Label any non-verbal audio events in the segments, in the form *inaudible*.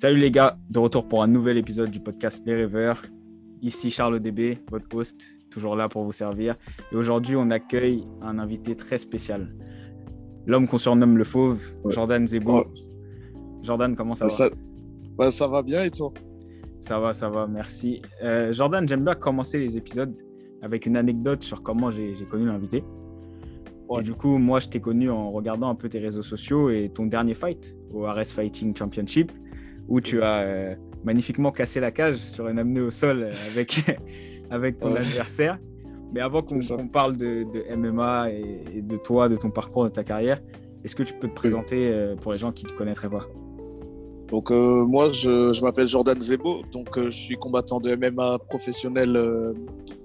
Salut les gars, de retour pour un nouvel épisode du podcast Les Rêveurs. Ici Charles DB, votre host, toujours là pour vous servir. Et aujourd'hui, on accueille un invité très spécial. L'homme qu'on surnomme le Fauve, Jordan Zebo. Jordan, comment ça, ça va bah, Ça va bien et toi? Ça va, ça va, merci. Euh, Jordan, j'aime bien commencer les épisodes avec une anecdote sur comment j'ai connu l'invité. Et du coup, moi, je t'ai connu en regardant un peu tes réseaux sociaux et ton dernier fight au RS Fighting Championship, où tu as euh, magnifiquement cassé la cage sur un amené au sol avec, *laughs* avec ton adversaire. Mais avant qu'on parle de, MMA et, de toi, de ton parcours, de ta carrière, est-ce que tu peux te présenter euh, pour les gens qui ne te connaîtraient pas? Donc euh, moi, je, je m'appelle Jordan Zebo, donc je suis combattant de MMA professionnel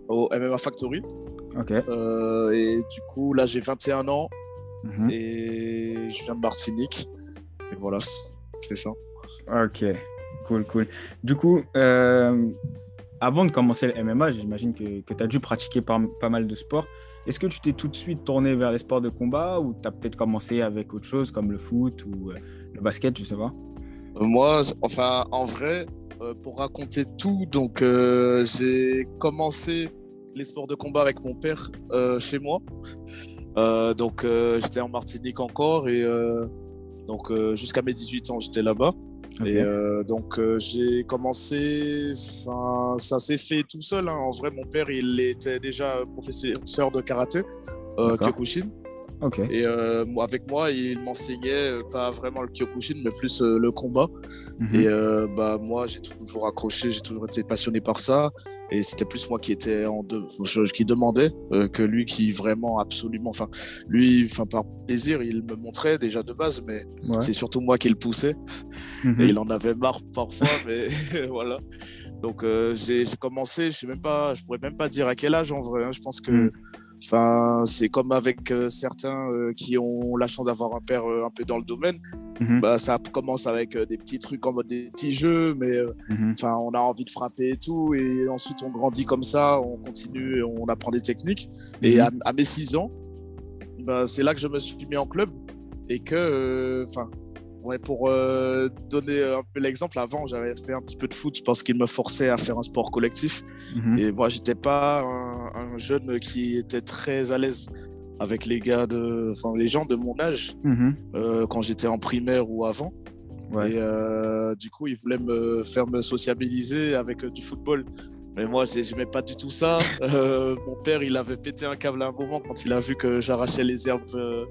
au MMA Factory. Ok. Euh, et du coup, là, j'ai 21 ans mhm. et je viens de Martinique. Et voilà, c'est ça. Ok, cool, cool. Du coup, euh, avant de commencer le MMA, j'imagine que, que tu as dû pratiquer pas, mal de sports. Est-ce que tu t'es tout de suite tourné vers les sports de combat ou tu as peut-être commencé avec autre chose comme le foot ou euh, le basket, je sais pas? Moi, enfin, en vrai, pour raconter tout, donc j'ai commencé les sports de combat avec mon père euh, chez moi. Euh, donc euh, j'étais en Martinique encore et donc jusqu'à mes 18 ans j'étais là-bas. Et donc j'ai commencé, ça s'est fait tout seul. Hein. En vrai, mon père il était déjà professeur de karaté, Kyokushin. Et avec moi, il m'enseignait pas vraiment le Kyokushin, mais plus le combat. Mhm. Et bah, moi, j'ai toujours accroché, j'ai toujours été passionné par ça. Et c'était plus moi qui était en qui demandais euh, que lui qui vraiment absolument, enfin lui, enfin par plaisir, il me montrait déjà de base, mais c'est surtout moi qui le poussais. Mhm. Et il en avait marre parfois, *laughs* mais *laughs* voilà. Donc euh, j'ai commencé, je sais même pas, je pourrais même pas dire à quel âge en vrai. Hein. je pense que mhm. Enfin, c'est comme avec euh, certains euh, qui ont la chance d'avoir un père euh, un peu dans le domaine. Mhm. Bah, ça commence avec des petits trucs en mode des petits jeux, mais mhm. enfin, on a envie de frapper et tout. Et ensuite, on grandit comme ça, on continue, on apprend des techniques. Et mhm. à, mes 6 ans, bah, c'est là que je me suis mis en club et que, enfin, Ouais, pour euh, donner un peu l'exemple, avant j'avais fait un petit peu de foot parce qu'il me forçait à faire un sport collectif. Mhm. Et moi, j'étais pas un, jeune qui était très à l'aise avec les gars de, enfin les gens de mon âge mhm. euh, quand j'étais en primaire ou avant. Et euh, du coup, ils voulaient me faire me sociabiliser avec du football. Mais moi, je n'aimais pas du tout ça. *laughs* mon père, il avait pété un câble à un moment quand il a vu que j'arrachais les herbes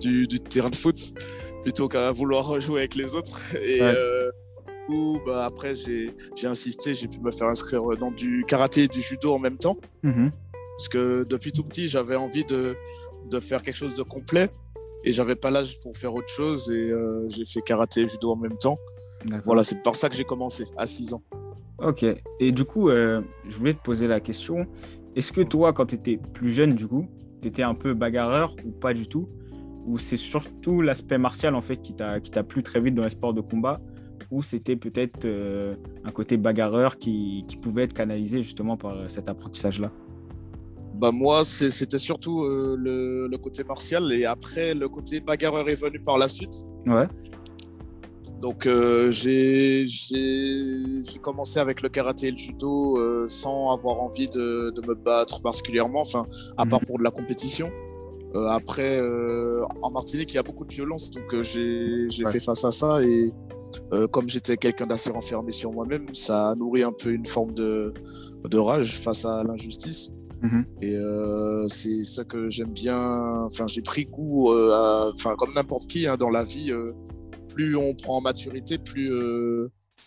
du, du, terrain de foot plutôt qu'à vouloir jouer avec les autres. Et euh, bah, après, j'ai insisté, j'ai pu me faire inscrire dans du karaté et du judo en même temps. Mhm. Parce que depuis tout petit, j'avais envie de, de, faire quelque chose de complet. Et j'avais pas l'âge pour faire autre chose. Et euh, j'ai fait karaté et judo en même temps. Voilà, c'est par ça que j'ai commencé, à 6 ans. Ok. Et du coup, euh, je voulais te poser la question. Est-ce que toi, quand tu étais plus jeune, du coup, tu étais un peu bagarreur ou pas du tout? Ou c'est surtout l'aspect martial en fait qui t'a plu très vite dans les sports de combat ou c'était peut-être euh, un côté bagarreur qui, qui, pouvait être canalisé justement par euh, cet apprentissage-là? Bah moi, c'était surtout euh, le, le, côté martial et après, le côté bagarreur est venu par la suite. Ouais. Donc, j'ai commencé avec le karaté et le judo sans avoir envie de, de, me battre particulièrement, enfin, à part mhm. pour de la compétition. Euh, après, euh, en Martinique, il y a beaucoup de violence, donc euh, j'ai fait face à ça et comme j'étais quelqu'un d'assez renfermé sur moi-même, ça a nourri un peu une forme de, de rage face à l'injustice. Mhm. Et c'est ce que j'aime bien. Enfin, j'ai pris goût, enfin, comme n'importe qui hein, dans la vie, plus on prend en maturité, plus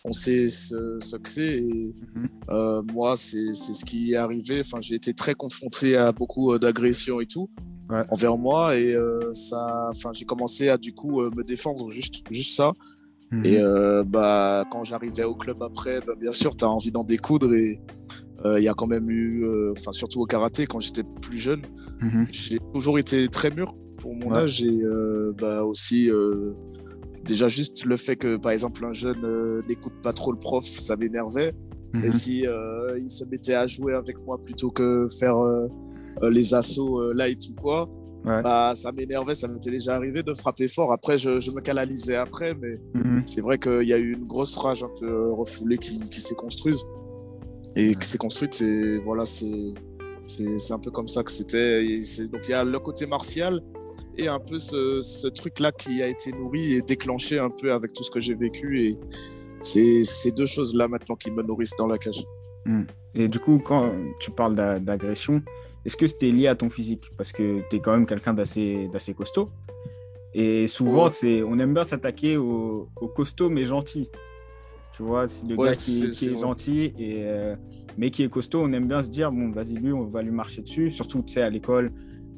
on sait ce, que c'est. Et mhm. moi, c'est ce qui est arrivé. Enfin, j'ai été très confronté à beaucoup d'agressions et tout envers moi et euh, ça enfin j'ai commencé à du coup euh, me défendre juste juste ça mhm. et euh, bah quand j'arrivais au club après bah, bien sûr tu as envie d'en découdre et il y a quand même eu enfin surtout au karaté quand j'étais plus jeune mhm. j'ai toujours été très mûr pour mon âge et bah aussi déjà juste le fait que par exemple un jeune n'écoute pas trop le prof ça m'énervait et mhm. si il se mettait à jouer avec moi plutôt que faire euh, les assauts euh, light ou quoi, bah, ça m'énervait, ça m'était déjà arrivé de frapper fort. Après, je, me canalisais après, mais mhm. c'est vrai qu'il y a eu une grosse rage un peu refoulée qui, s'est construite. Et qui s'est construite, c'est voilà, c'est un peu comme ça que c'était. Donc il y a le côté martial et un peu ce, ce truc-là qui a été nourri et déclenché un peu avec tout ce que j'ai vécu. Et c'est ces deux choses-là maintenant qui me nourrissent dans la cage. Hmm. Et du coup, quand tu parles d'agression, est-ce que c'était lié à ton physique? Parce que tu es quand même quelqu'un d'assez costaud. Et souvent, c'est on aime bien s'attaquer aux, costauds mais gentils. Tu vois, c'est le gars qui, est, gentil, et, euh, mais qui est costaud, on aime bien se dire, bon, vas-y, lui, on va lui marcher dessus. Surtout, tu sais, à l'école,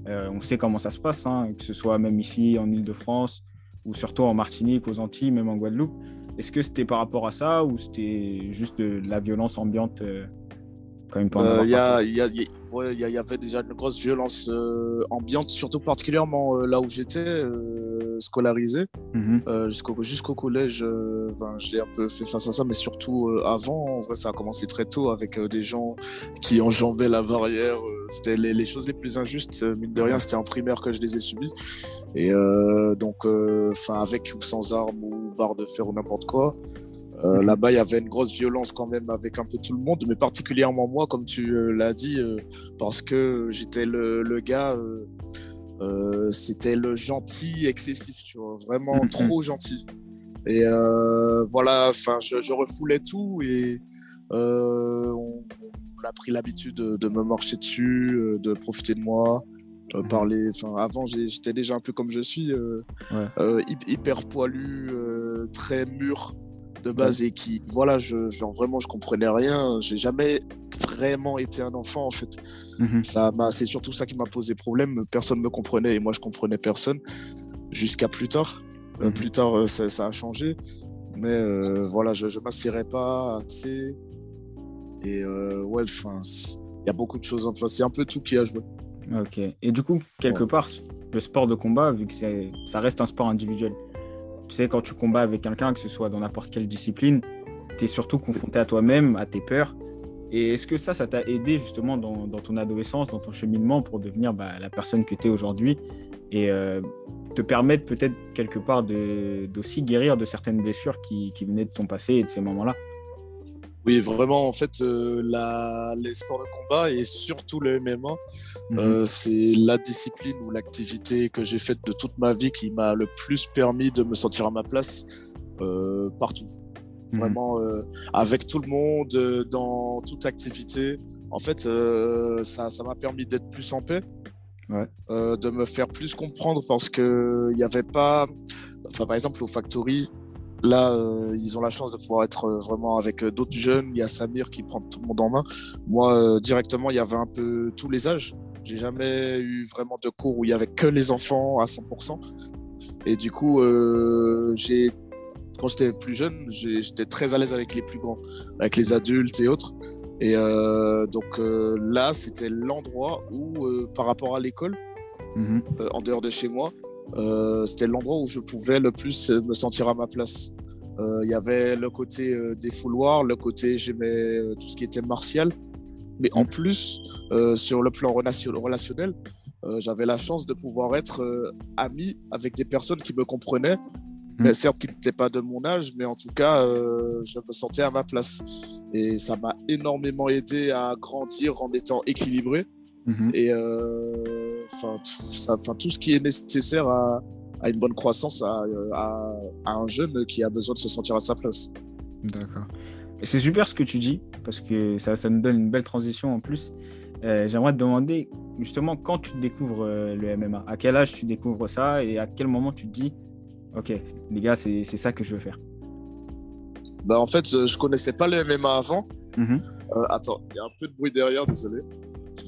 euh, on sait comment ça se passe, hein, que ce soit même ici en Ile-de-France ou surtout en Martinique, aux Antilles, même en Guadeloupe. Est-ce que c'était par rapport à ça ou c'était juste de la violence ambiante euh, Il y, avait déjà une grosse violence euh, ambiante, surtout particulièrement euh, là où j'étais scolarisé. Mhm. Jusqu'au collège, j'ai un peu fait face à ça, mais surtout avant, en vrai, ça a commencé très tôt avec des gens qui enjambaient la barrière. c'était les, les, choses les plus injustes, mine de rien, c'était en primaire que je les ai subies. Et donc, enfin, avec ou sans armes ou barre de fer ou n'importe quoi. Euh. Là-bas, il y avait une grosse violence quand même avec un peu tout le monde, mais particulièrement moi, comme tu euh, l'as dit, euh, parce que j'étais le, le, gars, c'était le gentil excessif, tu vois, vraiment mhm. trop gentil. Et voilà, enfin, je, je, refoulais tout et on, a pris l'habitude de, de, me marcher dessus, de profiter de moi. Euh, mhm. parler. Enfin, avant, j'étais déjà un peu comme je suis, euh, euh, hyper poilu, très mûr de base et qui, voilà, je, genre vraiment, je comprenais rien. J'ai jamais vraiment été un enfant en fait. Mhm. Ça c'est surtout ça qui m'a posé problème. Personne me comprenait et moi je comprenais personne jusqu'à plus tard. Mhm. plus tard, ça, a changé, mais voilà, je, je m'assierais pas assez. Et ouais, enfin, il y a beaucoup de choses. Enfin, c'est un peu tout qui a joué. Ok. Et du coup, quelque part, le sport de combat, vu que ça reste un sport individuel, tu sais, quand tu combats avec quelqu'un, que ce soit dans n'importe quelle discipline, tu es surtout confronté à toi-même, à tes peurs. Et est-ce que ça, ça t'a aidé justement dans, ton adolescence, dans ton cheminement pour devenir bah, la personne que tu es aujourd'hui et euh, te permettre peut-être quelque part d'aussi guérir de certaines blessures qui, qui venaient de ton passé et de ces moments-là? Oui, vraiment, en fait, euh, la, les sports de combat et surtout le MMA, mhm. euh, c'est la discipline ou l'activité que j'ai faite de toute ma vie qui m'a le plus permis de me sentir à ma place euh, partout. Mhm. Vraiment, avec tout le monde, dans toute activité. En fait, ça m'a permis d'être plus en paix, de me faire plus comprendre parce qu'il n'y avait pas. Enfin, par exemple, au Factory, Là, euh, ils ont la chance de pouvoir être euh, vraiment avec euh, d'autres jeunes. Il y a Samir qui prend tout le monde en main. Moi, directement, il y avait un peu tous les âges. J'ai jamais eu vraiment de cours où il y avait que les enfants à 100%. Et du coup, j'ai quand j'étais plus jeune, j'étais très à l'aise avec les plus grands, avec les adultes et autres. Et donc là, c'était l'endroit où, par rapport à l'école, mhm. en dehors de chez moi, c'était l'endroit où je pouvais le plus me sentir à ma place. Euh, il y avait le côté euh, des fouloirs, le côté j'aimais tout ce qui était martial, mais en plus, sur le plan relationnel, j'avais la chance de pouvoir être ami avec des personnes qui me comprenaient, mais hmm. certes qui n'étaient pas de mon âge, mais en tout cas, je me sentais à ma place. Et ça m'a énormément aidé à grandir en étant équilibré. Mhm. Et enfin tout ce qui est nécessaire à, une bonne croissance à, un jeune qui a besoin de se sentir à sa place. D'accord. Et c'est super ce que tu dis, parce que ça, ça nous donne une belle transition en plus. Euh, j'aimerais te demander justement quand tu découvres euh, le MMA, à quel âge tu découvres ça et à quel moment tu te dis, ok, les gars, c'est ça que je veux faire? Bah en fait, je, je connaissais pas le MMA avant. Mhm. Euh, attends, il y a un peu de bruit derrière, désolé.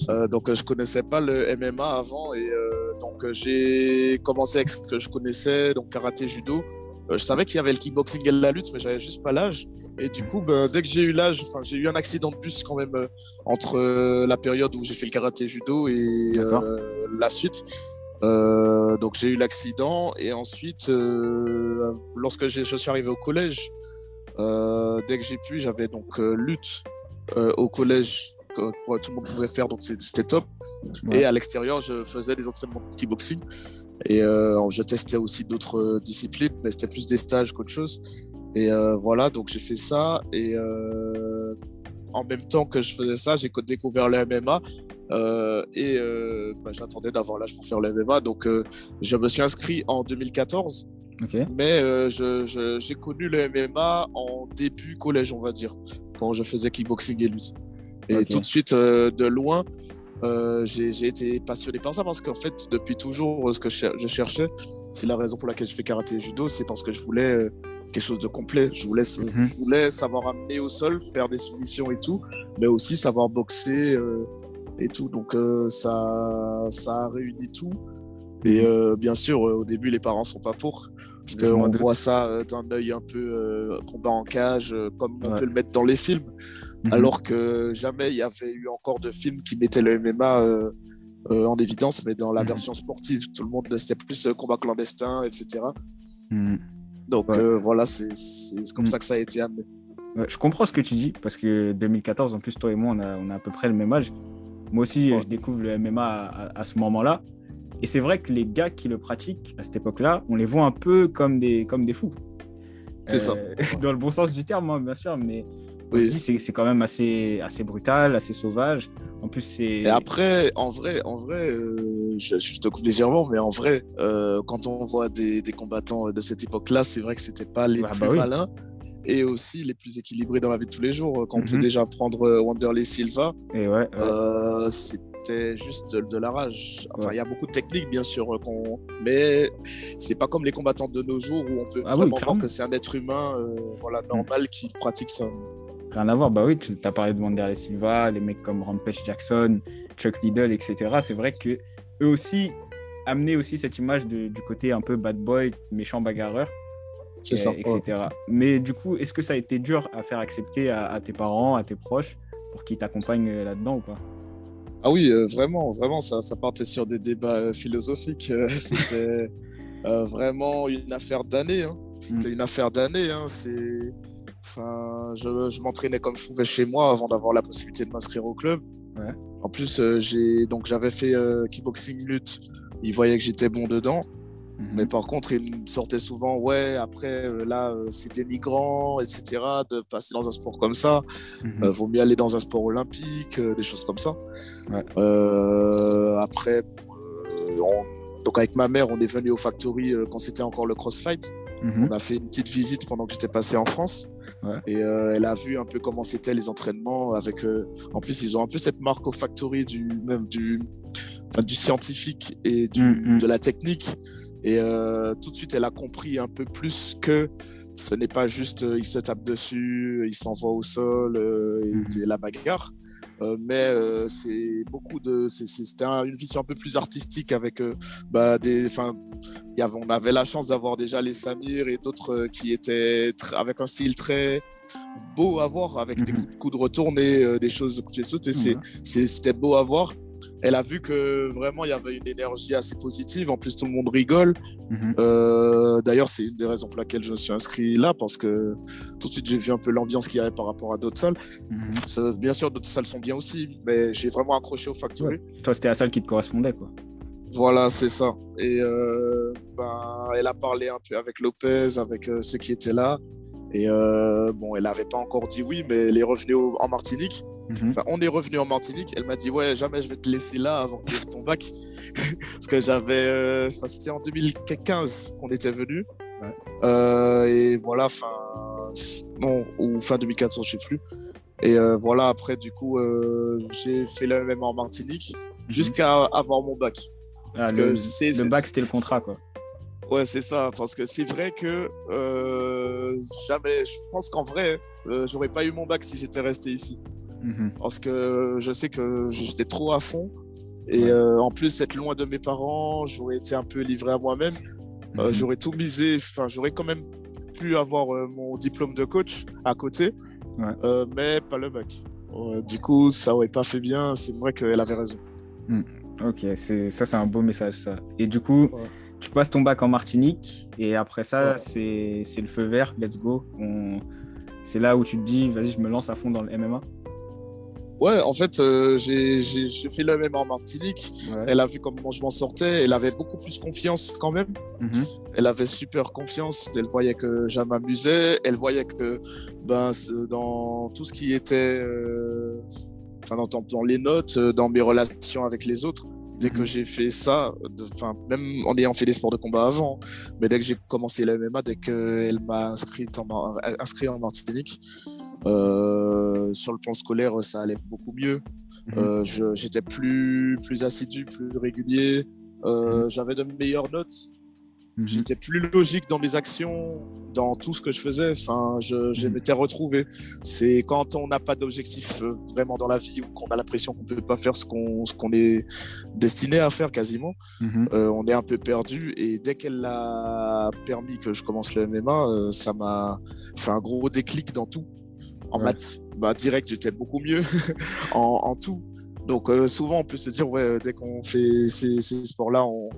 Euh, donc je connaissais pas le MMA avant et euh, donc j'ai commencé avec ce que je connaissais, donc karaté, judo. Euh, je savais qu'il y avait le kickboxing et la lutte, mais j'avais juste pas l'âge. Et du coup, ben, dès que j'ai eu l'âge, enfin j'ai eu un accident de bus quand même entre la période où j'ai fait le karaté judo et la suite. donc j'ai eu l'accident et ensuite, lorsque je suis arrivé au collège, dès que j'ai pu, j'avais donc lutte au collège que tout le monde pouvait faire, donc c'était top. Et à l'extérieur, je faisais des entraînements de kickboxing. Et je testais aussi d'autres disciplines, mais c'était plus des stages qu'autre chose. Et voilà, donc j'ai fait ça. Et en même temps que je faisais ça, j'ai découvert le MMA. Euh, et euh, bah, j'attendais d'avoir l'âge pour faire le MMA. Donc, euh, je me suis inscrit en 2014. Mais j'ai connu le MMA en début collège, on va dire, quand je faisais kickboxing et lutte. Et tout de suite, de loin, j'ai été passionné par ça parce qu'en fait, depuis toujours, ce que je cherchais, c'est la raison pour laquelle je fais karaté et judo, c'est parce que je voulais quelque chose de complet. Je voulais, je mhm. voulais savoir amener au sol, faire des soumissions et tout, mais aussi savoir boxer euh, et tout. Donc euh, ça, ça a réuni tout. Et mhm. euh, bien sûr, au début, les parents sont pas pour, parce qu'on voit ça d'un œil un peu combat en cage, comme on peut le mettre dans les films, mhm. alors que jamais il y avait eu encore de films qui mettaient le MMA en évidence, mais dans la version sportive, tout le monde c'était plus combat clandestin, etc. Donc euh, voilà, c'est comme mm. ça que ça a été amené. je comprends ce que tu dis, parce que 2014, en plus, toi et moi, on a, on a à peu près le même âge. Moi aussi, je découvre le MMA à, ce moment-là. Et c'est vrai que les gars qui le pratiquent à cette époque-là, on les voit un peu comme des, comme des fous. C'est ça. Euh, *laughs* dans le bon sens du terme, hein, bien sûr, mais oui. c'est quand même assez, assez brutal, assez sauvage. En plus, c'est. Et après, en vrai, en vrai euh, je, te coupe légèrement, mais en vrai, euh, quand on voit des, des, combattants de cette époque-là, c'est vrai que c'était pas les bah plus malins et aussi les plus équilibrés dans la vie de tous les jours. Quand on peut mhm. déjà prendre euh, Wanderley Silva, et ouais, c'était juste de, la rage. Enfin, il y a beaucoup de techniques, bien sûr, mais c'est pas comme les combattants de nos jours où on peut ah vraiment voir que c'est un être humain voilà, mm. normal qui pratique ça. Rien à voir. Bah oui, tu as parlé de Wanderlei Silva, les mecs comme Rampage Jackson, Chuck Liddell, etc. C'est vrai que eux aussi amenaient aussi cette image du côté un peu bad boy, méchant bagarreur. C'est ça. Etc. Mais du coup, est-ce que ça a été dur à faire accepter à, tes parents, à tes proches, pour qu'ils t'accompagnent euh, là-dedans ou pas? Ah oui, euh, vraiment, vraiment, ça, ça partait sur des débats euh, philosophiques. *laughs* C'était vraiment une affaire d'années. Hein. C'était mm. une affaire d'années. Hein. C'est Enfin, je, m'entraînais comme je pouvais chez moi avant d'avoir la possibilité de m'inscrire au club. En plus, euh, j'ai donc j'avais fait euh, kickboxing lutte. Ils voyaient que j'étais bon dedans. Mhm. Mais par contre, ils me sortaient souvent, ouais, après, euh, là, c'est dénigrant, etc., de passer dans un sport comme ça. Mhm. vaut mieux aller dans un sport olympique, des choses comme ça. après, donc avec ma mère, on est venu au Factory quand c'était encore le CrossFight. Mhm. On a fait une petite visite pendant que j'étais passé en France. Et euh, elle a vu un peu comment c'était les entraînements. Avec, euh, en plus, ils ont un peu cette marque au factory du, même du, du scientifique et du, mm, mm. de la technique. Et euh, tout de suite, elle a compris un peu plus que ce n'est pas juste il se tape dessus, il s'envoie au sol et, mm. la bagarre. mais c'est beaucoup de c'était une vision un peu plus artistique avec bah, des enfin on avait la chance d'avoir déjà les Samir et d'autres euh, qui étaient avec un style très beau à voir, avec des mhm. coups de retourner, euh, des choses que j'ai sautées. C'était beau à voir. Elle a vu que vraiment il y avait une énergie assez positive. En plus, tout le monde rigole. Mhm. Euh, d'ailleurs, c'est une des raisons pour laquelle je me suis inscrit là, parce que tout de suite j'ai vu un peu l'ambiance qu'il y avait par rapport à d'autres salles. Mhm. bien sûr, d'autres salles sont bien aussi, mais j'ai vraiment accroché au Factory. Toi, c'était la salle qui te correspondait, quoi. Voilà, c'est ça. Et euh, ben, elle a parlé un peu avec Lopez, avec euh, ceux qui étaient là. Et bon, elle n'avait pas encore dit oui, mais elle est revenue en Martinique. Mhm. Enfin, on est revenu en Martinique. Elle m'a dit ouais, jamais je vais te laisser là avant que tu ton bac, *laughs* parce que j'avais, c'était en 2015 qu'on était venu. et voilà, fin, bon, ou fin 2014, je sais plus. Et voilà, après, du coup, j'ai fait le même en Martinique mhm. jusqu'à avoir mon bac. Ah, le, le bac, c'était le contrat, quoi. Ouais, c'est ça. Parce que c'est vrai que euh, jamais. Je pense qu'en vrai, euh, j'aurais pas eu mon bac si j'étais resté ici. Mhm. Parce que je sais que j'étais trop à fond. Et euh, en plus, être loin de mes parents, j'aurais été un peu livré à moi-même. Mhm. J'aurais tout misé. Enfin, j'aurais quand même pu avoir mon diplôme de coach à côté, mais pas le bac. du coup, ça aurait pas fait bien. C'est vrai qu'elle avait raison. Mhm. Ok, c'est ça, c'est un beau message, ça. Et du coup, tu passes ton bac en Martinique, et après ça, c'est le feu vert, let's go. On... C'est là où tu te dis, vas-y, je me lance à fond dans le MMA. Ouais, en fait, euh, j'ai fait le même en Martinique. Elle a vu comment je m'en sortais. Elle avait beaucoup plus confiance quand même. Mhm. Elle avait super confiance. Elle voyait que je m'amusais. Elle voyait que ben, dans tout ce qui était. Euh, enfin, dans, dans, les notes, euh, dans mes relations avec les autres, dès que mhm. j'ai fait ça, enfin même en ayant fait des sports de combat avant, mais dès que j'ai commencé la MMA, dès qu'elle m'a inscrit en, inscrit en Martinique, euh, sur le plan scolaire, ça allait beaucoup mieux. Mhm. Euh, j'étais plus, plus assidu, plus régulier. Euh, mhm. J'avais de meilleures notes. Mhm. J'étais plus logique dans mes actions, dans tout ce que je faisais. Enfin, je, je m'étais retrouvé. C'est quand on n'a pas d'objectif vraiment dans la vie ou qu'on a l'impression qu'on ne peut pas faire ce qu'on qu'on est destiné à faire quasiment, on est un peu perdu. Et dès qu'elle a permis que je commence le MMA, ça m'a fait un gros déclic dans tout. En maths, bah, direct, j'étais beaucoup mieux *laughs* en, tout. Donc euh, souvent, on peut se dire, ouais, dès qu'on fait ces, sports-là, on,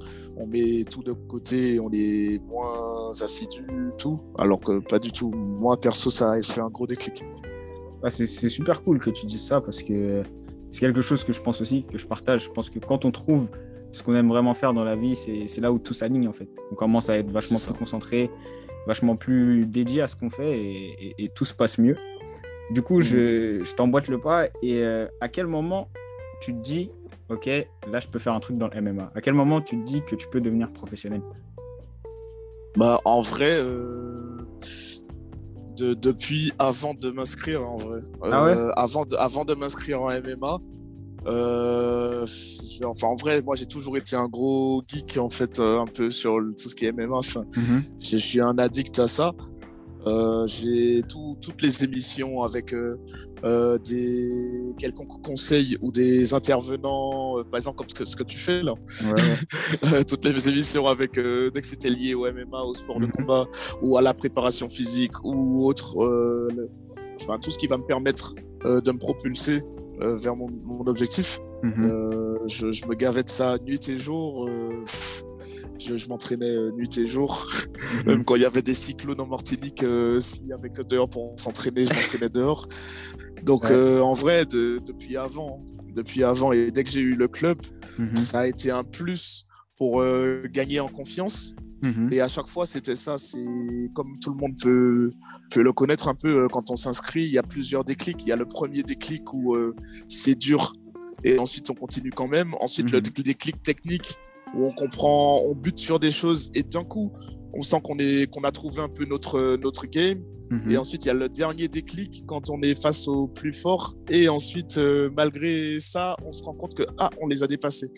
met tout de côté, on est moins assidu, tout. Alors que pas du tout. Moi, perso, ça a fait un gros déclic. c'est super cool que tu dises ça parce que c'est quelque chose que je pense aussi, que je partage. Je pense que quand on trouve ce qu'on aime vraiment faire dans la vie, c'est là où tout s'aligne en fait. On commence à être vachement plus concentré, vachement plus dédié à ce qu'on fait et, tout se passe mieux. Du coup, je, je t'emboîte le pas. Et euh, à quel moment tu te dis, OK, là, je peux faire un truc dans le MMA À quel moment tu te dis que tu peux devenir professionnel? Bah, en vrai, euh, de, depuis avant de m'inscrire, en vrai. Ah ouais? Euh, avant de, avant de m'inscrire en MMA, enfin, en vrai, moi, j'ai toujours été un gros geek, en fait, un peu sur tout ce qui est MMA. Mhm. Je suis un addict à ça. Euh, j'ai toutes les émissions avec euh, euh, des quelconques conseils ou des intervenants, par exemple comme ce que, tu fais là. *laughs* toutes les émissions avec dès que c'était lié au MMA, au sport de mhm. combat ou à la préparation physique ou autre, enfin tout ce qui va me permettre de me propulser vers mon, objectif. Mhm. Je, je, me gavais de ça nuit et jour je, m'entraînais euh, nuit et jour. Mhm. Même quand il y avait des cyclones en Martinique, euh, s'il y avait que dehors pour s'entraîner, je m'entraînais dehors. Donc euh, en vrai, depuis avant, depuis avant et dès que j'ai eu le club, mhm. ça a été un plus pour gagner en confiance. Mhm. Et à chaque fois, c'était ça. C'est comme tout le monde peut, peut le connaître un peu quand on s'inscrit. Il y a plusieurs déclics. Il y a le premier déclic où c'est dur et ensuite on continue quand même. Ensuite, le déclic technique où on comprend, on bute sur des choses et d'un coup, on sent qu'on est qu'on a trouvé un peu notre notre game. Mhm. Et ensuite, il y a le dernier déclic quand on est face au plus fort. Et ensuite, euh, malgré ça, on se rend compte que ah, on les a dépassés.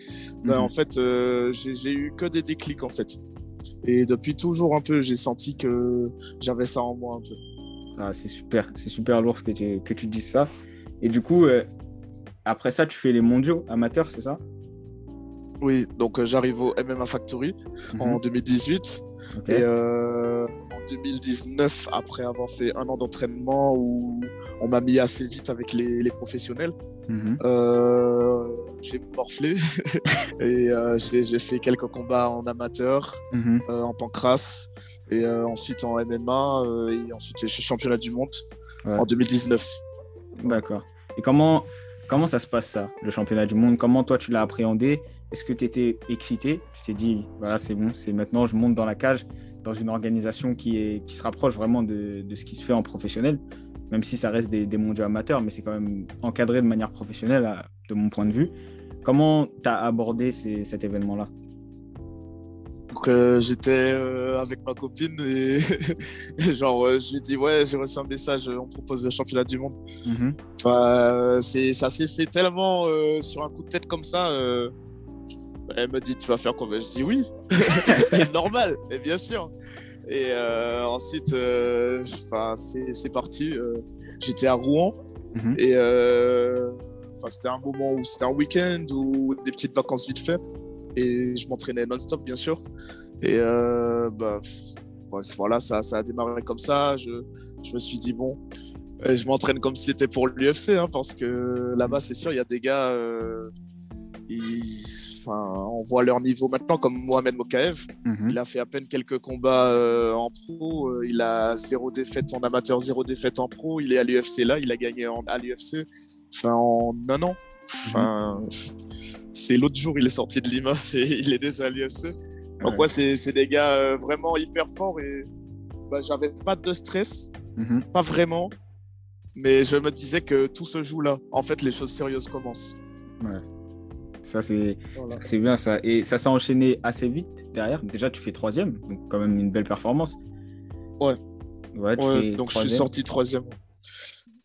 Ben, mhm. en fait, euh, j'ai eu que des déclics en fait. Et depuis toujours un peu, j'ai senti que j'avais ça en moi un peu. Ah, c'est super, c'est super lourd que tu, que tu dises ça. Et du coup, euh, après ça, tu fais les mondiaux amateurs, c'est ça? Oui, donc euh, j'arrive au MMA Factory en 2018. Mhm. Et euh, en 2019, après avoir fait un an d'entraînement où on m'a mis assez vite avec les, professionnels, mhm. euh, j'ai morflé *laughs* et j'ai fait quelques combats en amateur, mhm. en pancras et ensuite en MMA et ensuite j'ai fait championnat du monde en 2019. D'accord. Et comment, comment ça se passe ça, le championnat du monde? Comment toi tu l'as appréhendé? Est-ce que tu étais excité? Tu t'es dit, voilà, c'est bon, c'est maintenant, je monte dans la cage, dans une organisation qui, est, qui se rapproche vraiment de, ce qui se fait en professionnel, même si ça reste des, des mondiaux amateurs, mais c'est quand même encadré de manière professionnelle, de mon point de vue. Comment tu as abordé cet événement-là? Euh, j'étais euh, avec ma copine et *laughs* genre euh, je lui dis ouais j'ai reçu un message on propose le championnat du monde. C'est ça s'est fait tellement sur un coup de tête comme ça elle me dit, tu vas faire combien Je dis oui, *laughs* normal, et bien sûr. Et euh, ensuite, euh, c'est parti. Euh, j'étais à Rouen. Mhm. Et c'était un moment où c'était un week-end ou des petites vacances vite fait. Et je m'entraînais non-stop, bien sûr. Et bah, voilà, ça, ça a démarré comme ça. Je, je me suis dit, bon, je m'entraîne comme si c'était pour l'UFC, hein, parce que là-bas, c'est sûr, il y a des gars, ils on voit leur niveau maintenant, comme Mohamed Mokaev. Mhm. Il a fait à peine quelques combats euh, en pro. Euh, il a zéro défaite en amateur, zéro défaite en pro. Il est à l'UFC là, il a gagné à l'UFC. enfin, en un an. Enfin, c'est l'autre jour, il est sorti de Lima *laughs* et il est déjà à l'UFC. Donc, ouais, c'est des gars euh, vraiment hyper forts et bah, j'avais pas de stress, Mhm. pas vraiment. Mais je me disais que tout se joue là. En fait, les choses sérieuses commencent. Ouais. Ça, c'est Voilà. bien ça. Et ça s'est enchaîné assez vite derrière. Déjà, tu fais troisième, donc quand même une belle performance. Ouais. Ouais, tu Ouais, fais donc je suis sorti troisième.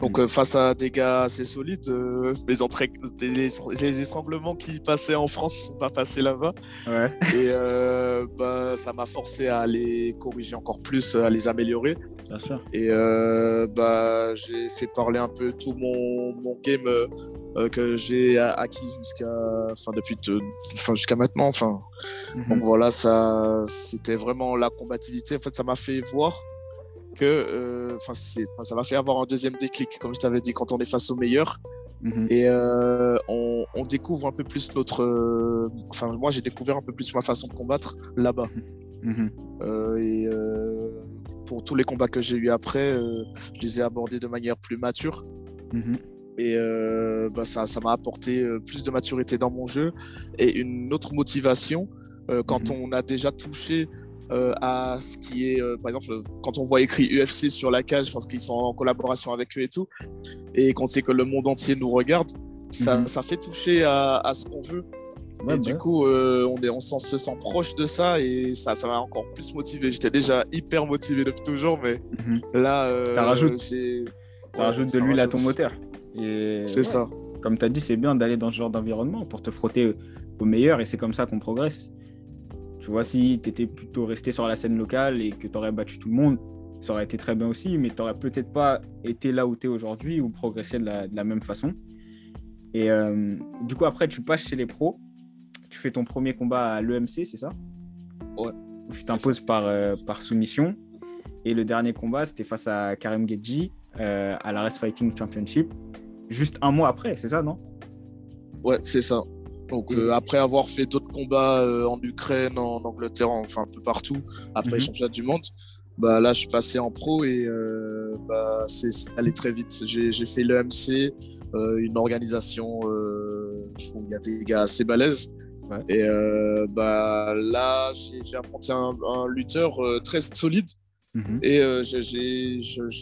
Donc euh, face à des gars assez solides, euh, les, entrées- les, les étranglements qui passaient en France ne sont pas passés là-bas. Ouais. Et euh, bah, ça m'a forcé à les corriger encore plus, à les améliorer. Bien sûr. Et euh, bah, j'ai fait parler un peu tout mon, mon game que j'ai acquis jusqu'à enfin, depuis enfin, jusqu'à maintenant. Enfin, Mhm. donc voilà, ça, c'était vraiment la combativité. En fait, ça m'a fait voir que, euh, enfin, ça m'a fait avoir un deuxième déclic, comme je t'avais dit, quand on est face aux meilleurs. Mhm. Et euh, on, on découvre un peu plus notre. euh, enfin, moi, j'ai découvert un peu plus ma façon de combattre là-bas. Mhm. Euh, et pour tous les combats que j'ai eu après, je les ai abordés de manière plus mature. Mhm. Et bah, ça ça m'a apporté plus de maturité dans mon jeu et une autre motivation quand Mhm. on a déjà touché euh, à ce qui est, euh, par exemple, quand on voit écrit UFC sur la cage parce qu'ils sont en collaboration avec eux et tout, et qu'on sait que le monde entier nous regarde, ça, Mhm. ça fait toucher à, à ce qu'on veut. Ouais, et bah, du coup, euh, on, est, on se sent proche de ça et ça ça m'a encore plus motivé. J'étais déjà hyper motivé depuis toujours, mais mhm. là, Ça rajoute. ça ouais, rajoute de l'huile à ton moteur. Et C'est ouais, ça. Comme tu as dit, c'est bien d'aller dans ce genre d'environnement pour te frotter au meilleur et c'est comme ça qu'on progresse. Tu vois, si tu étais plutôt resté sur la scène locale et que tu aurais battu tout le monde, ça aurait été très bien aussi, mais tu n'aurais peut-être pas été là où tu es aujourd'hui ou progressé de la, de la même façon. Et euh, du coup, après, tu passes chez les pros, tu fais ton premier combat à l'EMC, c'est ça? Ouais, tu t'imposes par, euh, par soumission. Et le dernier combat, c'était face à Karim Gedji euh, à la Rest Fighting Championship, juste un mois après, c'est ça, non? Ouais, c'est ça. Donc euh, après avoir fait d'autres combats euh, en Ukraine, en Angleterre, enfin un peu partout, après Mhm. les championnats du monde, bah là je suis passé en pro et euh, bah c'est allé très vite. J'ai fait l'EMC, euh, une organisation euh, où il y a des gars assez balèzes. Ouais. Et euh, bah là j'ai affronté un, un lutteur euh, très solide Mhm. et euh, j'ai-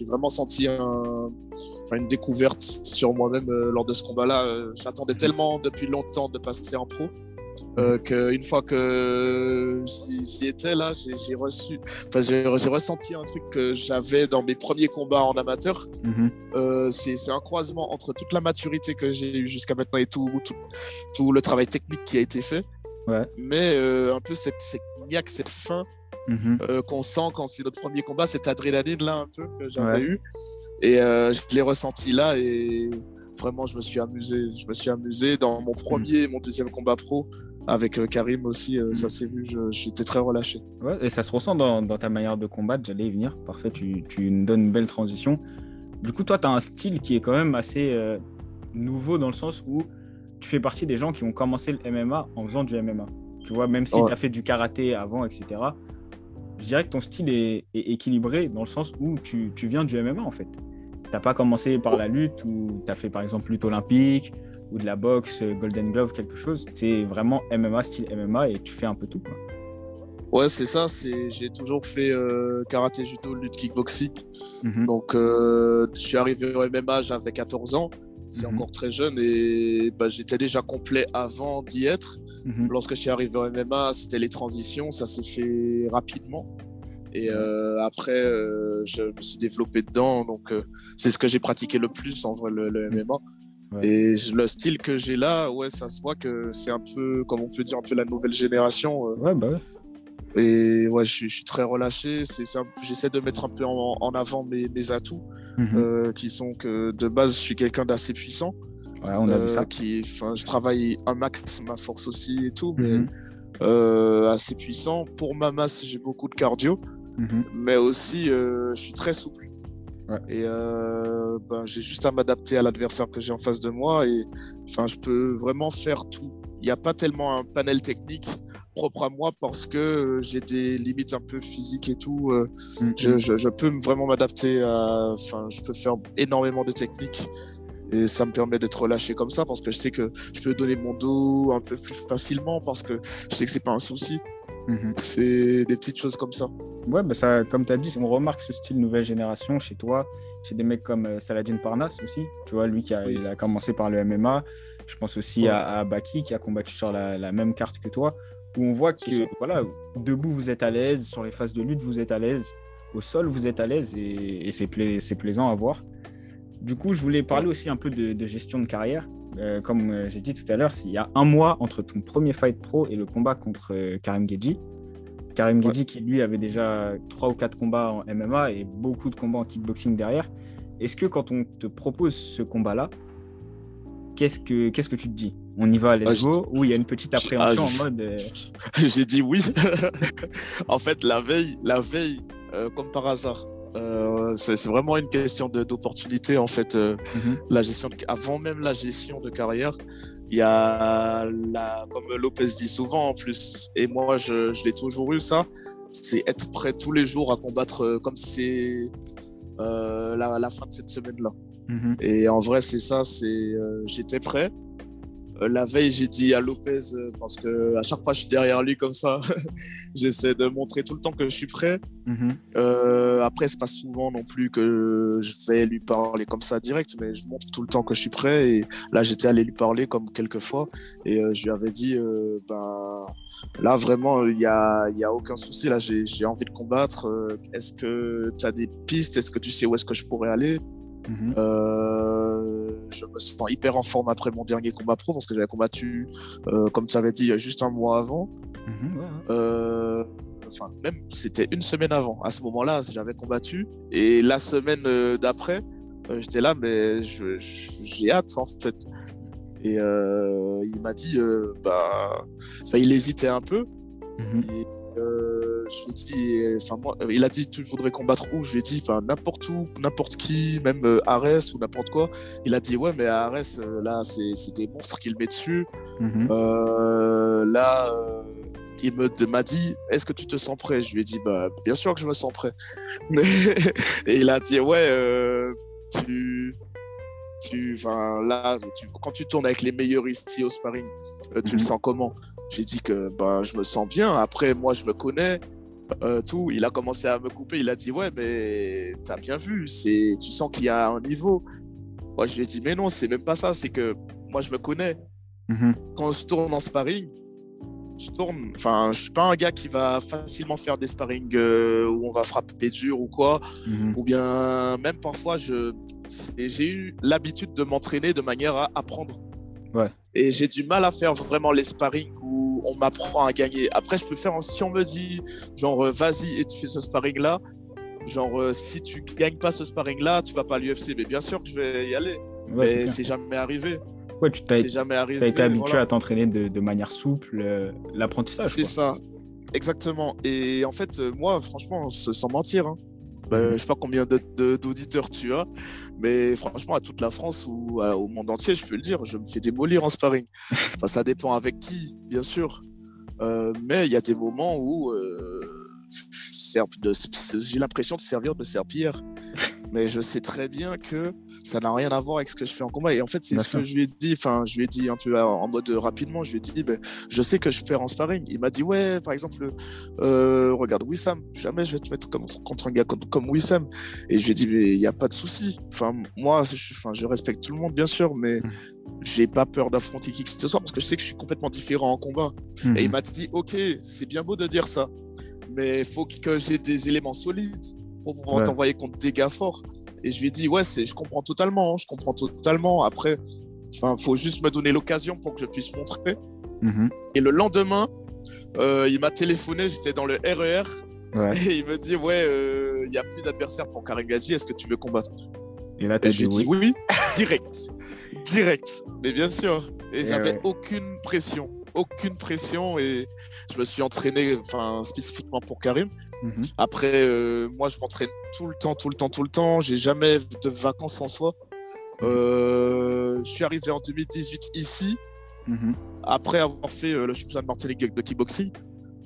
vraiment senti un, une découverte sur moi-même euh, lors de ce combat-là. Euh, J'attendais tellement depuis longtemps de passer en pro euh, qu'une fois que j'y étais là, j'ai reçu, enfin, j'ai ressenti un truc que j'avais dans mes premiers combats en amateur. Mhm. C'est un croisement entre toute la maturité que j'ai eue jusqu'à maintenant et tout, tout, tout le travail technique qui a été fait. Ouais. Mais un peu cette, cette niaque, cette Mhm. euh, qu'on sent quand c'est notre premier combat, cette adrénaline là un peu que j'avais Ouais. eu. Et euh, je l'ai ressenti là et vraiment je me suis amusé. Je me suis amusé dans mon premier et mon deuxième combat pro avec euh, Karim aussi. Ça s'est vu, j'étais très relâché. Ouais, et ça se ressent dans, dans ta manière de combattre, j'allais y venir. Parfait, tu, tu nous donnes une belle transition. Du coup, toi, tu as un style qui est quand même assez nouveau dans le sens où tu fais partie des gens qui ont commencé le MMA en faisant du MMA. Tu vois, même si Ouais. tu as fait du karaté avant, etc., je dirais que ton style est, est équilibré dans le sens où tu, tu viens du MMA en fait. T'as pas commencé par la lutte ou tu as fait par exemple lutte olympique ou de la boxe, euh, Golden Glove, quelque chose. C'est vraiment MMA, style MMA et tu fais un peu tout. Quoi. Ouais, c'est ça. C'est j'ai toujours fait euh, karaté, judo, lutte, kickboxing. Mhm. Donc euh, je suis arrivé au MMA, j'avais 14 ans. C'est Mhm. encore très jeune et bah, j'étais déjà complet avant d'y être. Mhm. Lorsque je suis arrivé au MMA, c'était les transitions, ça s'est fait rapidement. Et euh, après, euh, je me suis développé dedans, donc euh, c'est ce que j'ai pratiqué le plus en vrai, le, le MMA. Ouais. Et le style que j'ai là, ouais, ça se voit que c'est un peu, comme on peut dire, un peu la nouvelle génération. Ouais, bah ouais. et ouais, je suis, je suis très relâché. C'est, c'est un- j'essaie de mettre un peu en, en avant mes, mes atouts, Mhm. euh, qui sont que de base, je suis quelqu'un d'assez puissant. Ouais, on a euh, vu ça. Qui, je travaille un max ma force aussi et tout, mais Mhm. euh, assez puissant. Pour ma masse, j'ai beaucoup de cardio, Mhm. mais aussi je suis très souple. Ouais. Et euh, ben, j'ai juste à m'adapter à l'adversaire que j'ai en face de moi et enfin, je peux vraiment faire tout. Il n'y a pas tellement un panel technique propre à moi parce que euh, j'ai des limites un peu physiques et tout. euh, Mhm. je, je- je peux vraiment m'adapter à. Enfin, je peux faire énormément de techniques. Et ça me permet d'être relâché comme ça parce que je sais que je peux donner mon dos un peu plus facilement parce que je sais que c'est pas un souci. Mhm. C'est des petites choses comme ça. Ouais, bah ça, comme tu as dit, on remarque ce style nouvelle génération chez toi, chez des mecs comme euh, Saladin Parnas aussi. Tu vois, lui qui a, il a commencé par le MMA. Je pense aussi à, Baki qui a combattu sur la, même carte que toi, où on voit que voilà, debout vous êtes à l'aise, sur les phases de lutte vous êtes à l'aise, au sol vous êtes à l'aise et, c'est plaisant à voir. Du coup, je voulais parler aussi un peu de, gestion de carrière. Euh, comme euh, j'ai dit tout à l'heure, il y a un mois entre ton premier fight pro et le combat contre euh, Karim Gedji. Karim Gedji qui lui avait déjà trois ou quatre combats en MMA et beaucoup de combats en kickboxing derrière. Est-ce que quand on te propose ce combat-là, qu'est-ce que qu'est-ce que tu te dis? On y va, let's ah, go Ou il y a une petite ah, appréhension en mode. *laughs* J'ai dit oui. *laughs* en fait, la veille, la veille, comme par hasard, euh, c'est vraiment une question d'opportunité en fait. Euh, mhm. La gestion avant même la gestion de carrière, il y a la, comme Lopez dit souvent en plus, et moi je, je l'ai toujours eu ça, c'est être prêt tous les jours à combattre euh, comme si c'est la, la, fin de cette semaine là. Mhm. Et en vrai c'est ça, c'est j'étais prêt. Euh, la veille, j'ai dit à Lopez, euh, parce que à chaque fois je suis derrière lui comme ça, *laughs* j'essaie de montrer tout le temps que je suis prêt. Mhm. Euh, après, c'est pas souvent non plus que je vais lui parler comme ça direct, mais je montre tout le temps que je suis prêt. Et là, j'étais allé lui parler comme quelques fois, et je lui avais dit, ben là vraiment, il y a, y a aucun souci. Là, j'ai envie de combattre. Est-ce que tu as des pistes? Est-ce que tu sais où est-ce que je pourrais aller? Mhm. Euh, je me sens hyper en forme après mon dernier combat pro parce que j'avais combattu, euh, comme tu avais dit, juste un mois avant. Mhm, euh, enfin, même c'était une semaine avant. À ce moment-là, j'avais combattu. Et la semaine d'après, j'étais là, mais j'ai hâte en fait. Et il m'a dit, bah, il hésitait un peu. Mhm. Je lui ai dit, enfin moi, euh, il a dit tu voudrais combattre où? Je lui ai dit, enfin n'importe où, n'importe qui, même euh, Ares ou n'importe quoi. Il a dit ouais, mais Ares là c'est des monstres qu'il met dessus. Mhm. là, il m'a dit est-ce que tu te sens prêt? Je lui ai dit bah bien sûr que je me sens prêt. *laughs* Et il a dit ouais, tu tu, là, quand tu tournes avec les meilleurs ici au sparring, tu le mhm. sens comment? J'ai dit que ben, je me sens bien. Après, moi, je me connais. Euh, tout, il a commencé à me couper. Il a dit Ouais, mais t'as bien vu, c'est, tu sens qu'il y a un niveau. Moi, je lui ai dit Mais non, c'est même pas ça. C'est que moi, je me connais. Mhm. Quand je tourne en sparring, je tourne. Enfin, je suis pas un gars qui va facilement faire des sparring euh, où on va frapper dur ou quoi. Mhm. Ou bien, même parfois, je, j'ai eu l'habitude de m'entraîner de manière à apprendre. Et j'ai du mal à faire vraiment les sparring où on m'apprend à gagner. Après, je peux faire, si on me dit, genre, euh, vas-y et tu fais ce sparring-là, genre, euh, si tu gagnes pas ce sparring-là, tu vas pas à l'UFC. Mais bien sûr que je vais y aller. mais c'est jamais arrivé. Ouais, tu t'as jamais arrivé. As été habitué à t'entraîner de, de, manière souple, euh, l'apprentissage. C'est ça, exactement. Et en fait, moi, franchement, sans mentir, hein, ben, je sais pas combien d'auditeurs tu as, mais franchement, à toute la France ou au monde entier, je peux le dire, je me fais démolir en sparring. *laughs* Enfin, ça dépend avec qui, bien sûr. Euh, mais il y a des moments où euh, j'ai l'impression de servir de serpillère mais je sais très bien que ça n'a rien à voir avec ce que je fais en combat. Et en fait, c'est ce que je lui ai dit, enfin, je lui ai dit un peu en mode rapidement, je lui ai dit, ben, je sais que je perds en sparring. Il m'a dit, ouais, par exemple, euh, regarde Wissam, jamais je vais te mettre comme, contre un gars comme, comme Wissam. Et je lui ai dit, mais il n'y a pas de souci. Enfin, moi, je, enfin, je respecte tout le monde, bien sûr, mais mmh. j'ai pas peur d'affronter qui que ce soit parce que je sais que je suis complètement différent en combat. Et il m'a dit, ok, c'est bien beau de dire ça, mais il faut que j'ai des éléments solides pour pouvoir t'envoyer contre des gars forts. Et je lui ai dit, ouais, c'est, je comprends totalement, hein, je comprends totalement. Après, il faut juste me donner l'occasion pour que je puisse montrer. Mhm. Et le lendemain, euh, il m'a téléphoné, j'étais dans le RER. E *laughs* et il me dit, ouais, euh, il y n'y a plus d'adversaire pour Karim Gadji, est-ce que tu veux combattre? Et là, tu as dit, oui. oui, *laughs* direct. direct. Mais bien sûr. Et, j'avais aucune pression. Aucune pression. Et je me suis entraîné spécifiquement pour Karim. Mhm. Après, euh, moi, je m'entraîne tout le temps, tout le temps, tout le temps. J'ai jamais de vacances en soi. Mhm. Euh, je suis arrivé en 2018 ici, mhm. après avoir fait euh, le championnat de Martinique de kickboxing.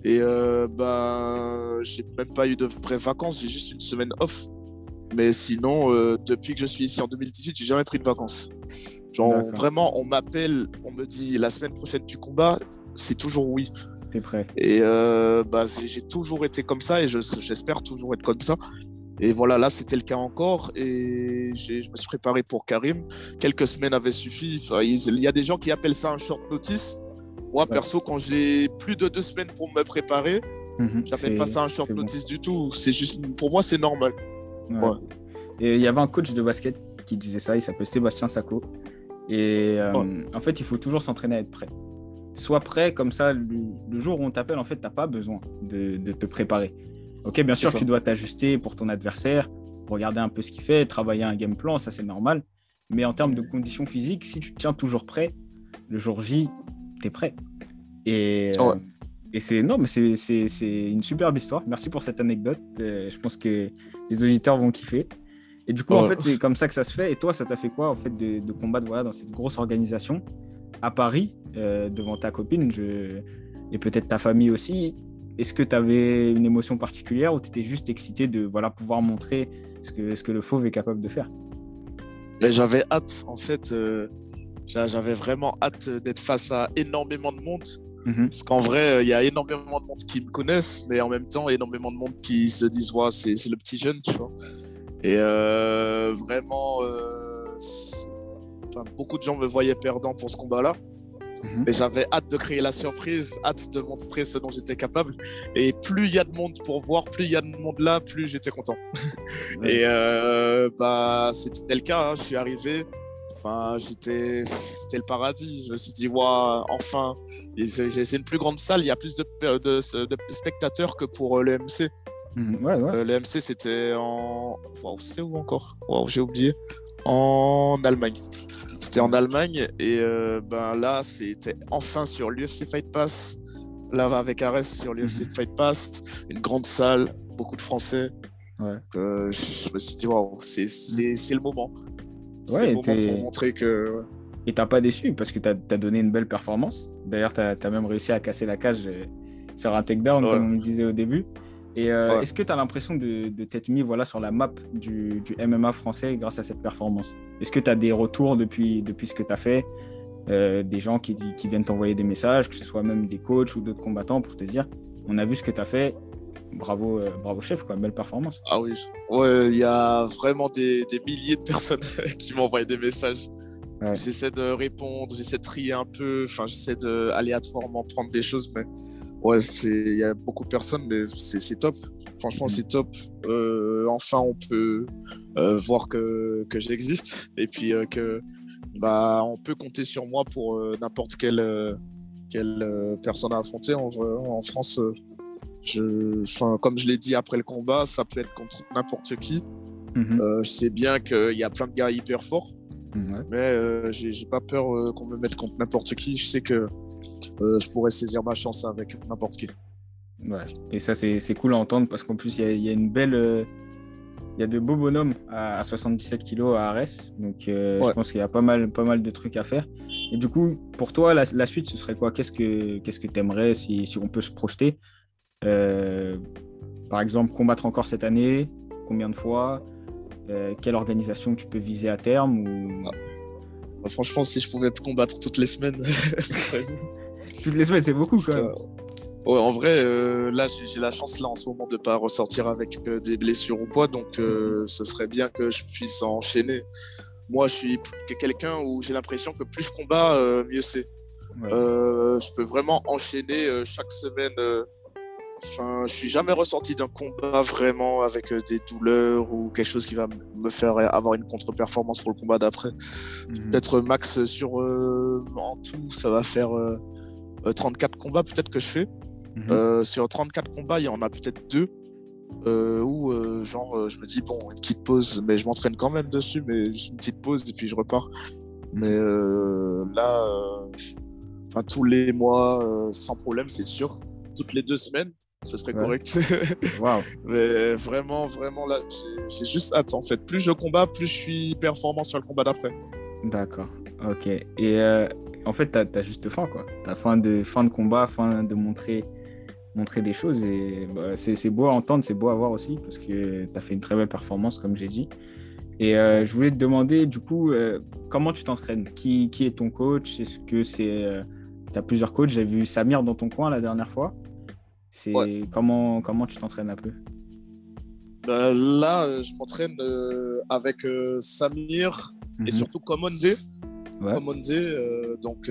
Et ben, j'ai même pas eu de vraies vacances, j'ai juste une semaine off. Mais sinon, depuis que je suis ici en 2018, j'ai jamais pris de vacances. Genre, vraiment, on m'appelle, on me dit la semaine prochaine tu combats, c'est toujours oui. T'es prêt. Et bah, j'ai toujours été comme ça et j'espère toujours être comme ça. Et voilà, là, c'était le cas encore. Et je me suis préparé pour Karim. Quelques semaines avaient suffi. il y a des gens qui appellent ça un short notice. Moi, perso, quand j'ai plus de deux semaines pour me préparer, mmh, j'appelle pas ça un short notice du tout. C'est juste, pour moi, c'est normal. Et il y avait un coach de basket qui disait ça. Il s'appelle Sébastien Sacco. Et euh, en fait, il faut toujours s'entraîner à être prêt. Sois prêt, comme ça, le, jour où on t'appelle, en fait, tu n'as pas besoin de, de te préparer. Ok, bien sûr, tu dois t'ajuster pour ton adversaire, regarder un peu ce qu'il fait, travailler un game plan, ça c'est normal. Mais en termes de conditions physiques, si tu te tiens toujours prêt, le jour J, tu es prêt. Et, euh, et c'est mais c'est une superbe histoire. Merci pour cette anecdote. Euh, je pense que les auditeurs vont kiffer. Et du coup, en fait, c'est comme ça que ça se fait. Et toi, ça t'a fait quoi, en fait, de, de combattre voilà, dans cette grosse organisation? À Paris, euh, devant ta copine je... et peut-être ta famille aussi est-ce que tu avais une émotion particulière ou tu étais juste excité de voilà, pouvoir montrer ce que, ce que le fauve est capable de faire? J'avais hâte, en fait, euh, j'avais vraiment hâte d'être face à énormément de monde. Mhm. Parce qu'en vrai, euh, il y a énormément de monde qui me connaissent, mais en même temps, énormément de monde qui se disent ouais, c'est le petit jeune, tu vois. Et euh, vraiment, beaucoup de gens me voyaient perdant pour ce combat-là. Mhm. Mais j'avais hâte de créer la surprise, hâte de montrer ce dont j'étais capable. Et plus il y a de monde pour voir, plus il y a de monde là, plus j'étais content. *laughs* Et euh, bah, c'était le cas. Hein. Je suis arrivé. Enfin, j'étais, c'était le paradis. Je me suis dit, waouh, enfin, c'est une plus grande salle. Il y a plus de, de, spectateurs que pour euh, le MC. Mhm. Ouais, ouais. Euh, le MC, c'était en. Wow, c'était où encore? Wow, J'ai oublié. En Allemagne. C'était en Allemagne et euh, ben là, c'était enfin sur l'UFC Fight Pass. Là, avec Ares sur l'UFC mhm. Fight Pass, une grande salle, beaucoup de Français. Ouais. Euh, je me suis dit, waouh, c'est le moment. Ouais, le moment pour montrer que. Et t'as pas déçu parce que t'as as donné une belle performance. D'ailleurs, t'as as même réussi à casser la cage euh, sur un takedown, comme on disait au début. Et euh, est-ce que tu as l'impression de, de t'être mis voilà, sur la map du, du, MMA français grâce à cette performance? Est-ce que tu as des retours depuis, depuis ce que tu as fait euh, Des gens qui, qui viennent t'envoyer des messages, que ce soit même des coachs ou d'autres combattants pour te dire on a vu ce que tu as fait, bravo, euh, bravo chef, quoi, belle performance. Ah oui, ouais, il y a vraiment des, des milliers de personnes *laughs* qui m'envoient des messages. J'essaie de répondre, j'essaie de trier un peu, enfin j'essaie de aléatoirement prendre des choses, mais ouais, il y a beaucoup de personnes, mais c'est top. Franchement, c'est top. Euh, enfin, on peut euh, voir que, que j'existe et puis euh, que bah, on peut compter sur moi pour n'importe quelle, quelle personne à affronter. En, en France, je, comme je l'ai dit après le combat, ça peut être contre n'importe qui. Mm-hmm. je sais bien qu'il y a plein de gars hyper forts, mm, mais j'ai pas peur qu'on me mette contre n'importe qui. Je sais que euh, je pourrais saisir ma chance avec n'importe qui. Ouais. Et ça, c'est cool à entendre parce qu'en plus, il y, a une belle. Euh, il y a de beaux bonhommes à, 77 kilos à Arès. Donc, euh, je pense qu'il y a pas mal, pas mal de trucs à faire. Et du coup, pour toi, la, suite, ce serait quoi? Qu'est-ce que tu que aimerais si, si, on peut se projeter? Par exemple, combattre encore cette année Combien de fois? Quelle organisation tu peux viser à terme ou... Ah. Franchement, si je pouvais combattre toutes les semaines, *laughs* *laughs* toutes les semaines, c'est beaucoup quand même. Ouais, en vrai, euh, là, j'ai la chance là en ce moment de pas ressortir avec euh, des blessures ou quoi, donc euh, ce serait bien que je puisse enchaîner. Moi, je suis quelqu'un où j'ai l'impression que plus je combats, mieux c'est. je peux vraiment enchaîner chaque semaine Enfin, je suis jamais ressorti d'un combat vraiment avec euh, des douleurs ou quelque chose qui va me faire avoir une contre-performance pour le combat d'après. Mhm. Peut-être max sur euh, en tout, ça va faire 34 euh, combats peut-être que je fais. Mhm. sur 34 combats, il y en a peut-être deux où genre je me dis bon une petite pause, mais je m'entraîne quand même dessus, mais juste une petite pause et puis je repars. Mhm. Mais là, enfin tous les mois sans problème, c'est sûr. Toutes les deux semaines, ce serait correct. *laughs* Mais vraiment, vraiment, là, j'ai juste hâte, en fait. Plus je combats, plus je suis performant sur le combat d'après. D'accord, ok. Et euh, en fait, tu as, juste faim, quoi. Tu as faim de, fin de combat, faim de montrer, montrer des choses. Et bah, c'est beau à entendre, c'est beau à voir aussi, parce que tu as fait une très belle performance, comme j'ai dit. Et euh, je voulais te demander, du coup, euh, comment tu t'entraînes? Qui, qui, est ton coach? Est-ce que c'est. Euh, tu as plusieurs coachs? J'ai vu Samir dans ton coin la dernière fois. C'est comment, comment tu t'entraînes un peu? Bah, Là, je m'entraîne avec Samir et mhm. surtout Commande. Ouais. donc,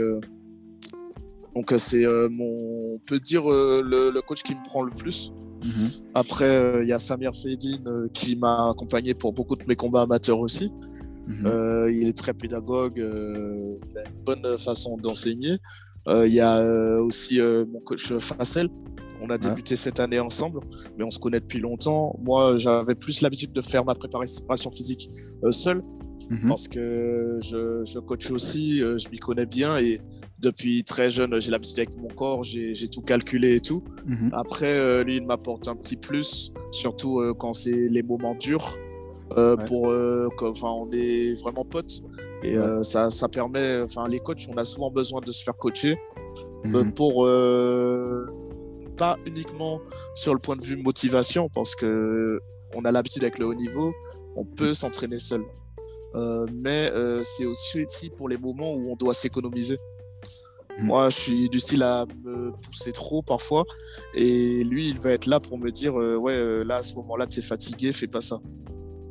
donc c'est mon, on peut dire le, le, coach qui me prend le plus. Mhm. Après, euh, il y a Samir Fedin euh, qui m'a accompagné pour beaucoup de mes combats amateurs aussi. Mhm. Euh, il est très pédagogue, il a une bonne façon d'enseigner. Il y a aussi mon coach Facel. On a débuté cette année ensemble, mais on se connaît depuis longtemps. Moi, j'avais plus l'habitude de faire ma préparation physique seul. Mhm. parce que je, je coach aussi, je m'y connais bien et depuis très jeune, j'ai l'habitude avec mon corps, j'ai tout calculé et tout. Mhm. Après, euh, lui, il m'apporte un petit plus, surtout euh, quand c'est les moments durs. Euh, pour, enfin, on est vraiment potes et ça, ça, permet, enfin, les coachs, on a souvent besoin de se faire coacher mhm. pour pas uniquement sur le point de vue motivation, parce que on a l'habitude avec le haut niveau, on peut s'entraîner seul. mais c'est aussi pour les moments où on doit s'économiser. Mm. Moi, je suis du style à me pousser trop parfois. Et lui, il va être là pour me dire euh, Ouais, euh, là, à ce moment-là, tu es fatigué, fais pas ça.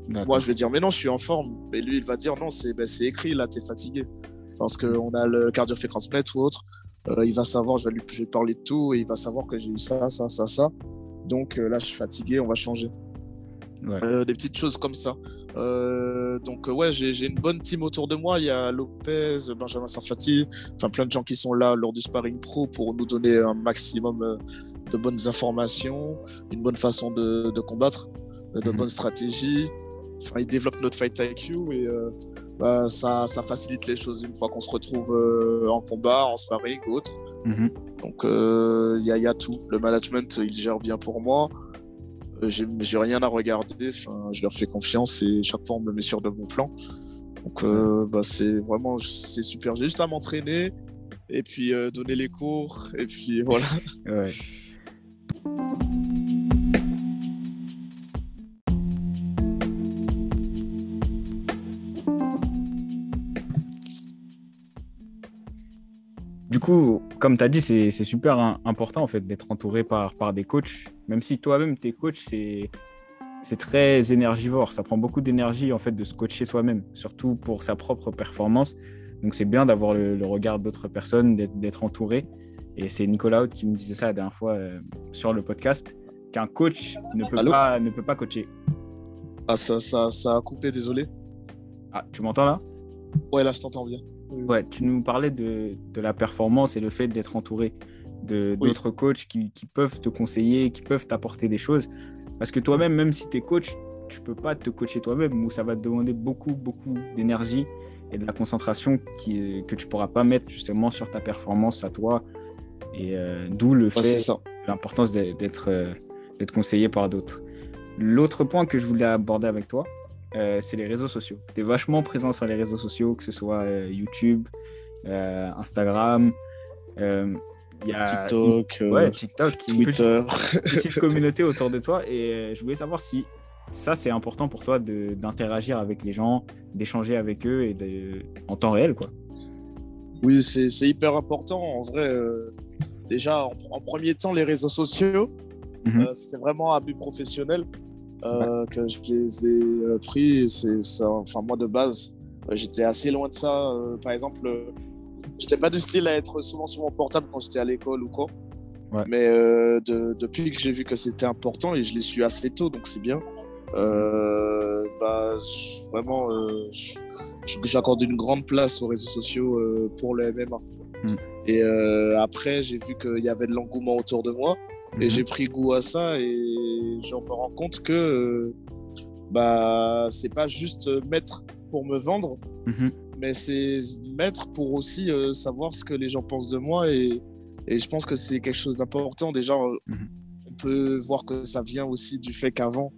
Moi, je vais dire Mais non, je suis en forme. Et lui, il va dire Non, c'est ben, écrit, là, tu es fatigué. Parce qu'on a le cardio-fréquence-mètre ou autre. Euh, il va savoir, je vais lui parler de tout et il va savoir que j'ai eu ça, ça, ça, ça. Donc là, je suis fatigué, on va changer. Euh, des petites choses comme ça. Euh, donc ouais, j'ai une bonne team autour de moi. Il y a Lopez, Benjamin Sarfati, enfin plein de gens qui sont là lors du sparring pro pour nous donner un maximum euh, de bonnes informations, une bonne façon de, combattre, de mhm. bonnes stratégies. Enfin, ils développent notre fight IQ et bah, ça, ça, facilite les choses une fois qu'on se retrouve en combat, en sparring ou autre. Mhm. Donc il y, y, a tout. Le management, il gère bien pour moi. Euh, j'ai rien à regarder. Enfin, je leur fais confiance et chaque fois on me met sur de bons plans. Donc euh, bah, c'est vraiment c'est super. J'ai juste à m'entraîner et puis euh, donner les cours et puis *laughs* voilà. ouais. Du coup, comme tu as dit, c'est super important en fait d'être entouré par, par des coachs. Même si toi-même, tes coachs, c'est très énergivore. Ça prend beaucoup d'énergie en fait de se coacher soi-même, surtout pour sa propre performance. Donc c'est bien d'avoir le, regard d'autres personnes, d'être entouré. Et c'est Nicolas Haute qui me disait ça la dernière fois euh, sur le podcast, qu'un coach ne peut, pas, ne peut pas coacher. Ah, ça, ça, ça a coupé, désolé. Ah, tu m'entends là? Ouais, là, je t'entends bien. Ouais, tu nous parlais de, de la performance et le fait d'être entouré de d'autres coachs qui, qui, peuvent te conseiller, qui peuvent t'apporter des choses. Parce que toi-même, même si tu es coach, tu peux pas te coacher toi-même ou ça va te demander beaucoup, beaucoup d'énergie et de la concentration qui, que tu pourras pas mettre justement sur ta performance à toi. Et euh, d'où le fait, l'importance d'être euh, d'être conseillé par d'autres. L'autre point que je voulais aborder avec toi, euh, c'est les réseaux sociaux. Tu es vachement présent sur les réseaux sociaux, que ce soit euh, YouTube, euh, Instagram. Il y a TikTok, ouais, TikTok Twitter. *laughs* Une petite, communauté autour de toi. Et je voulais savoir si ça, c'est important pour toi d'interagir avec les gens, d'échanger avec eux et de, en temps réel. quoi. Oui, c'est hyper important. En vrai, déjà, en, premier temps, les réseaux sociaux, mhm. c'était vraiment un but professionnel. Euh, que je les ai euh, pris. C'est ça. Enfin, moi de base, euh, j'étais assez loin de ça. par exemple, j'étais pas du style à être souvent sur mon portable quand j'étais à l'école ou quoi. Mais depuis que j'ai vu que c'était important et je l'ai su assez tôt, donc c'est bien. bah, vraiment, j'accorde une grande place aux réseaux sociaux pour le MMA. Mm. Et après, j'ai vu qu'il y avait de l'engouement autour de moi. Et mhm. j'ai pris goût à ça et je me rends compte que euh, bah, c'est pas juste mettre pour me vendre, mhm. mais c'est mettre pour aussi euh, savoir ce que les gens pensent de moi. Et, et je pense que c'est quelque chose d'important. Déjà, euh, mhm. on peut voir que ça vient aussi du fait qu'avant,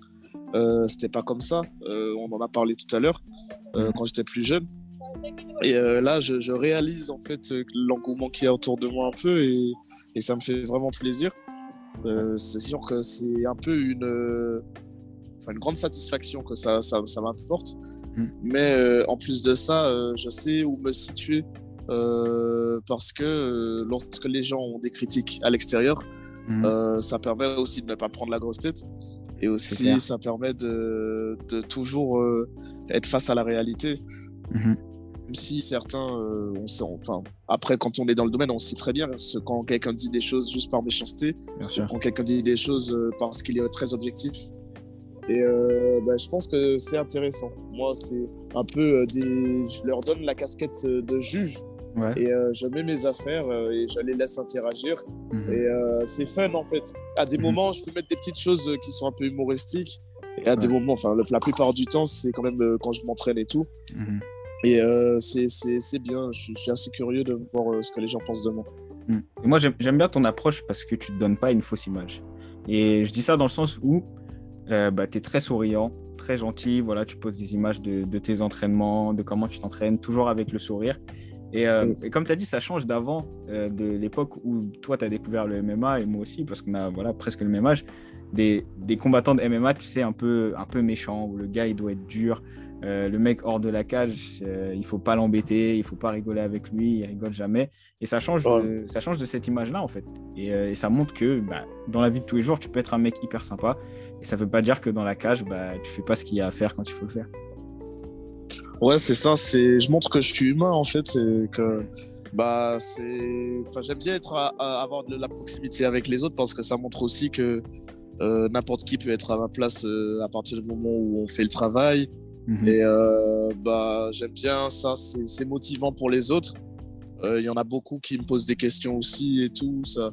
euh, c'était pas comme ça. on en a parlé tout à l'heure quand j'étais plus jeune. Et là, je, je, réalise en fait l'engouement qu'il y a autour de moi un peu et, et ça me fait vraiment plaisir. C'est sûr que c'est un peu une, une grande satisfaction que ça, ça, ça m'apporte. Mm. Mais en plus de ça, je sais où me situer parce que lorsque les gens ont des critiques à l'extérieur, mm. ça permet aussi de ne pas prendre la grosse tête. Et aussi, ça permet de, de toujours être face à la réalité. Mm-hmm. Même si certains, euh, on sait, enfin, après, quand on est dans le domaine, on sait très bien ce, quand quelqu'un dit des choses juste par méchanceté, quand quelqu'un dit des choses euh, parce qu'il est très objectif. Et euh, bah, je pense que c'est intéressant. Moi, c'est un peu des. Je leur donne la casquette de juge. Et je mets mes affaires et je les laisse interagir. Mhm. Et c'est fun en fait. À des mhm. moments, je peux mettre des petites choses qui sont un peu humoristiques. Et à des moments, enfin, la, plupart du temps, c'est quand même quand je m'entraîne et tout. Mhm. Et euh, c'est bien, je, suis assez curieux de voir euh, ce que les gens pensent de moi. Hmm. moi, j'aime bien ton approche parce que tu ne te donnes pas une fausse image. Et je dis ça dans le sens où euh, bah, tu es très souriant, très gentil. Voilà, tu poses des images de, de tes entraînements, de comment tu t'entraînes, toujours avec le sourire. Et, et comme tu as dit, ça change d'avant, de l'époque où toi, tu as découvert le MMA et moi aussi, parce qu'on a voilà, presque le même âge. Des, des, combattants de MMA, tu sais, un peu, un peu méchants, où le gars, il doit être dur, euh, le mec hors de la cage, euh, il faut pas l'embêter, il faut pas rigoler avec lui, il rigole jamais. Et ça change, de, ça change de cette image-là, en fait. Et, euh, ça montre que bah, dans la vie de tous les jours, tu peux être un mec hyper sympa. Et ça veut pas dire que dans la cage, bah, tu fais pas ce qu'il y a à faire quand il faut le faire. Ouais, c'est ça. C'est, je montre que je suis humain, en fait. C'est que, bah, c'est, enfin, j'aime bien être à, avoir de la proximité avec les autres parce que ça montre aussi que n'importe qui peut être à ma place à partir du moment où on fait le travail. Mhm. Et euh, bah, j'aime bien ça, c'est motivant pour les autres. Il euh, y en a beaucoup qui me posent des questions aussi et tout. Ça,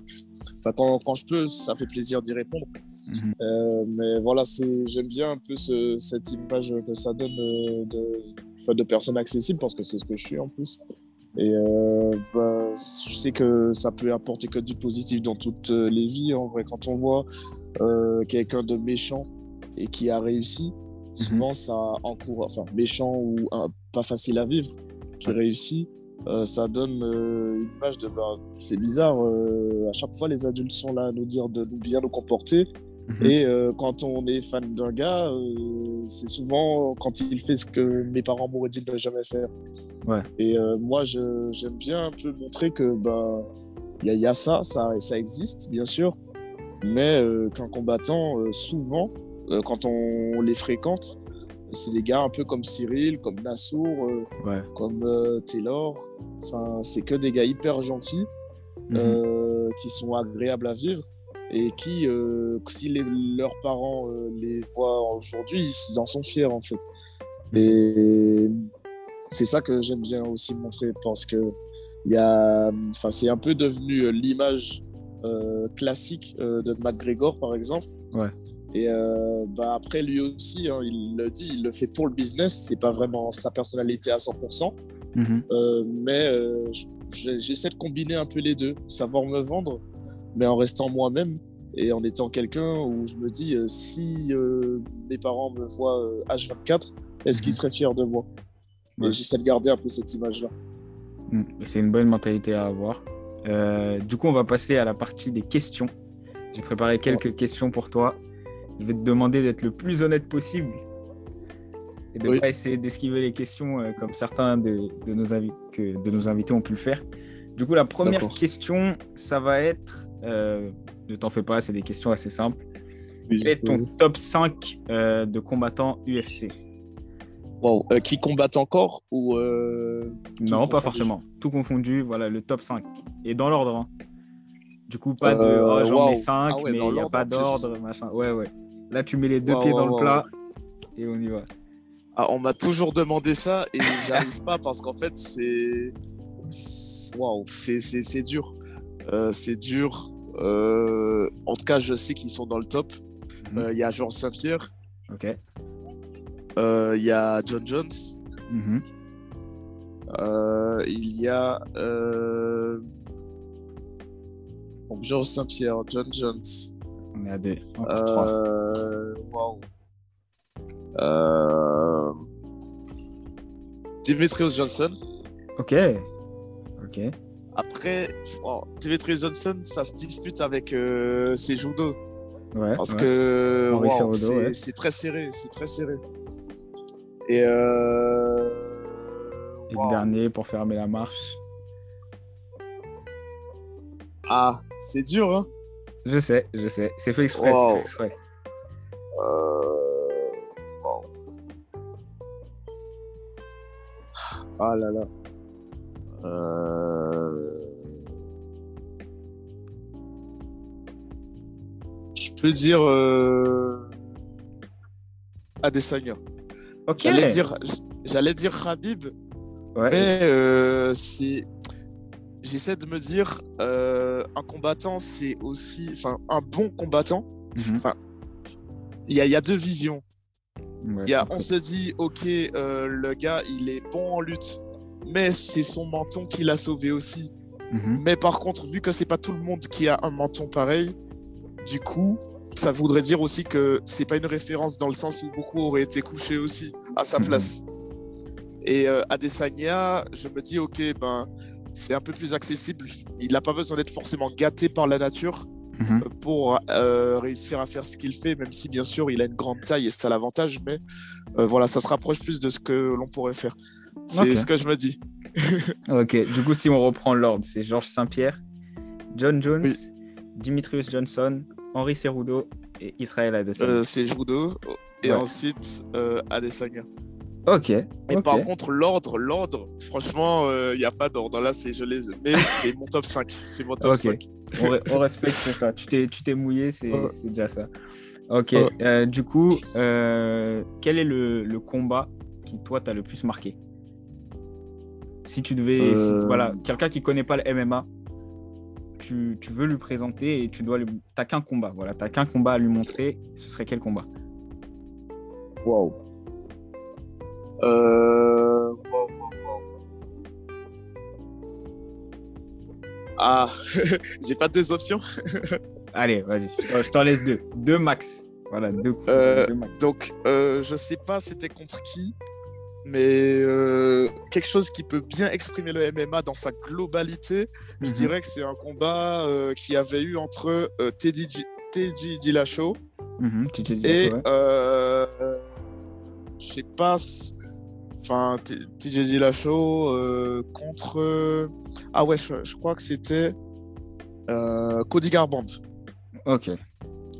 enfin, quand, quand, je peux, ça fait plaisir d'y répondre. Mhm. Euh, mais voilà, j'aime bien un peu ce, cette image que ça donne de, de personnes accessibles parce que c'est ce que je suis en plus. Et bah, je sais que ça peut apporter que du positif dans toutes les vies. En vrai, quand on voit quelqu'un de méchant et qui a réussi, souvent ça encourage, enfin méchant ou pas facile à vivre, qui réussit, euh, ça donne euh, une image de bah, c'est bizarre, euh, à chaque fois les adultes sont là à nous dire de bien nous comporter. Mhm. Et quand on est fan d'un gars, c'est souvent quand il fait ce que mes parents m'auraient dit de ne jamais faire. Ouais. Et moi, j'aime bien un peu montrer que bah il y, y, a ça, ça, ça existe, bien sûr, mais qu'un combattant, souvent, quand on les fréquente, c'est des gars un peu comme Cyril, comme Nassour, euh, comme euh, Taylor. Enfin, c'est que des gars hyper gentils mhm. qui sont agréables à vivre et qui, si leurs parents les voient aujourd'hui, ils en sont fiers en fait. Mhm. Et c'est ça que j'aime bien aussi montrer parce que y a, enfin, c'est un peu devenu l'image classique de McGregor par exemple. Ouais. Et euh, bah après, lui aussi, hein, il le dit, il le fait pour le business. C'est pas vraiment sa personnalité à 100%. Mhm. Euh, mais euh, j'essaie de combiner un peu les deux, savoir me vendre, mais en restant moi-même et en étant quelqu'un où je me dis si mes parents me voient H24, est-ce qu'ils mhm. seraient fiers de moi? J'essaie de garder un peu cette image-là. Mm. C'est une bonne mentalité à avoir. du coup, on va passer à la partie des questions. J'ai préparé quelques questions pour toi. Je vais te demander d'être le plus honnête possible et de ne pas essayer d'esquiver les questions euh, comme certains de, nos que, de nos invités ont pu le faire. Du coup, la première question, ça va être, euh, ne t'en fais pas, c'est des questions assez simples. Quel est ton top 5 euh, de combattants UFC wow. Qui combattent encore ou Non, pas forcément. Tout confondu, voilà, le top 5. Et dans l'ordre. Hein. Du coup, pas de oh, j'en mets 5, ah mais il n'y a pas d'ordre, machin. Ouais, ouais. Là, tu mets les deux pieds dans le plat et on y va. Ah, on m'a toujours demandé ça et j'arrive pas parce qu'en fait, c'est. Waouh, c'est dur. Euh, c'est dur. Euh, en tout cas, je sais qu'ils sont dans le top. Mhm. Euh, il y a Georges Saint-Pierre. Ok. Il y a John Jones. Mhm. il y a. Georges Saint-Pierre, John Jones. Des. Euh... Euh... Dimitrios Johnson. Ok. Ok. Après, oh, Dimitri Johnson, ça se dispute avec euh, ses judo. Ouais, Parce ouais. que wow, c'est ouais. très serré, c'est très serré. Et euh... Et wow. le dernier pour fermer la marche. Ah, c'est dur, hein Je sais, je sais. C'est fait exprès. Wow. fait exprès. Euh... wow. Ah là là. Euh... Je peux dire euh... Adesanya. Ok. J'allais dire, j'allais dire Khabib, Ouais. mais euh, c'est, j'essaie de me dire, euh, un combattant, c'est aussi, enfin, un bon combattant. Mhm. Il y a, il y a deux visions. Ouais, y a, on se dit, ok, euh, le gars, il est bon en lutte, mais c'est son menton qui l'a sauvé aussi. Mhm. Mais par contre, vu que c'est pas tout le monde qui a un menton pareil, du coup, ça voudrait dire aussi que c'est pas une référence dans le sens où beaucoup auraient été couchés aussi à sa Mhm. place. Et euh, Adesanya, je me dis, ok, ben, c'est un peu plus accessible. Il n'a pas besoin d'être forcément gâté par la nature Mhm. pour euh, réussir à faire ce qu'il fait, même si bien sûr il a une grande taille et c'est l'avantage, mais euh, voilà, ça se rapproche plus de ce que l'on pourrait faire. C'est Ok. ce que je me dis. *laughs* Ok, du coup, si on reprend l'ordre, c'est Georges Saint-Pierre, John Jones, Oui. Dimitrius Johnson, Henri Cerudo et Israël Adesanya. Euh, c'est judo et Ouais. ensuite Adesanya. Ok. Et par contre, l'ordre, l'ordre, franchement, il n'y a pas d'ordre. Là, c'est je les mais *laughs* c'est mon top 5. C'est mon top Ok. 5. on, re- on *laughs* respecte ça. Tu t'es, tu t'es mouillé, c'est, c'est déjà ça. Ok. Ouais. euh, du coup, euh, quel est le, le combat qui, toi, t'a le plus marqué? Si tu devais. si- Euh. voilà, quelqu'un qui connaît pas le MMA, tu, tu veux lui présenter et tu dois lui. T'as qu'un combat. Voilà, t'as qu'un combat à lui montrer. Ce serait quel combat? Wow. Euh... wow, wow, wow. Ah, *laughs* j'ai pas deux options. *laughs* Allez, vas-y. Je t'en laisse deux. Deux max. Voilà, deux, Euh, deux max. Donc, euh, je sais pas c'était contre qui, mais euh, quelque chose qui peut bien exprimer le MMA dans sa globalité, je Mhm. dirais que c'est un combat qui avait eu entre Teddy, G- Teddy Dillashaw t'es dit, et ouais. je sais pas, enfin TJ Dillashaw euh, contre ah ouais, je, je crois que c'était euh, Cody Garbrandt. Ok.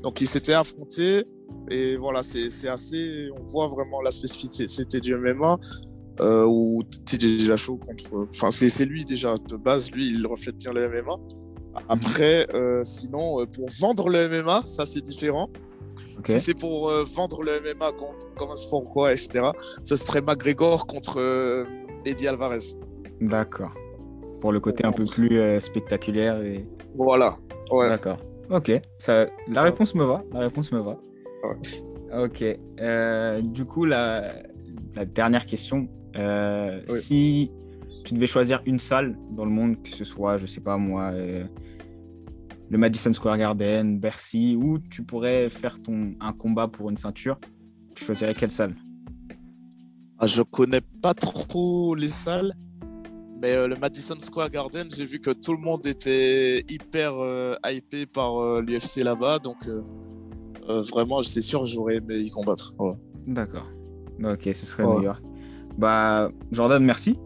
Donc ils s'étaient affrontés et voilà, c'est assez, on voit vraiment la spécificité du MMA euh, où TJ Dillashaw contre, enfin c'est lui déjà de base, lui il reflète bien le MMA. Après, euh, sinon euh, pour vendre le MMA, ça c'est différent. Si c'est pour euh, vendre le MMA comme, un sport quoi, etc., ce serait McGregor contre euh, Eddie Alvarez. D'accord. Pour le côté un peu plus euh, spectaculaire et. Voilà. Ouais. D'accord. Ok. Ça, la réponse me va. La réponse me va. Ok. Du coup, la, la dernière question. Oui. Si tu devais choisir une salle dans le monde, que ce soit, je sais pas moi, le Madison Square Garden, Bercy, où tu pourrais faire ton, un combat pour une ceinture, tu choisirais quelle salle? Ah, je connais pas trop les salles, mais euh, le Madison Square Garden, j'ai vu que tout le monde était hyper euh, hypé par l'UFC là-bas, donc euh, euh, vraiment, c'est sûr, j'aurais aimé y combattre. Ouais. D'accord. Ok, ce serait Ouais. New York. Bah, Jordan, merci.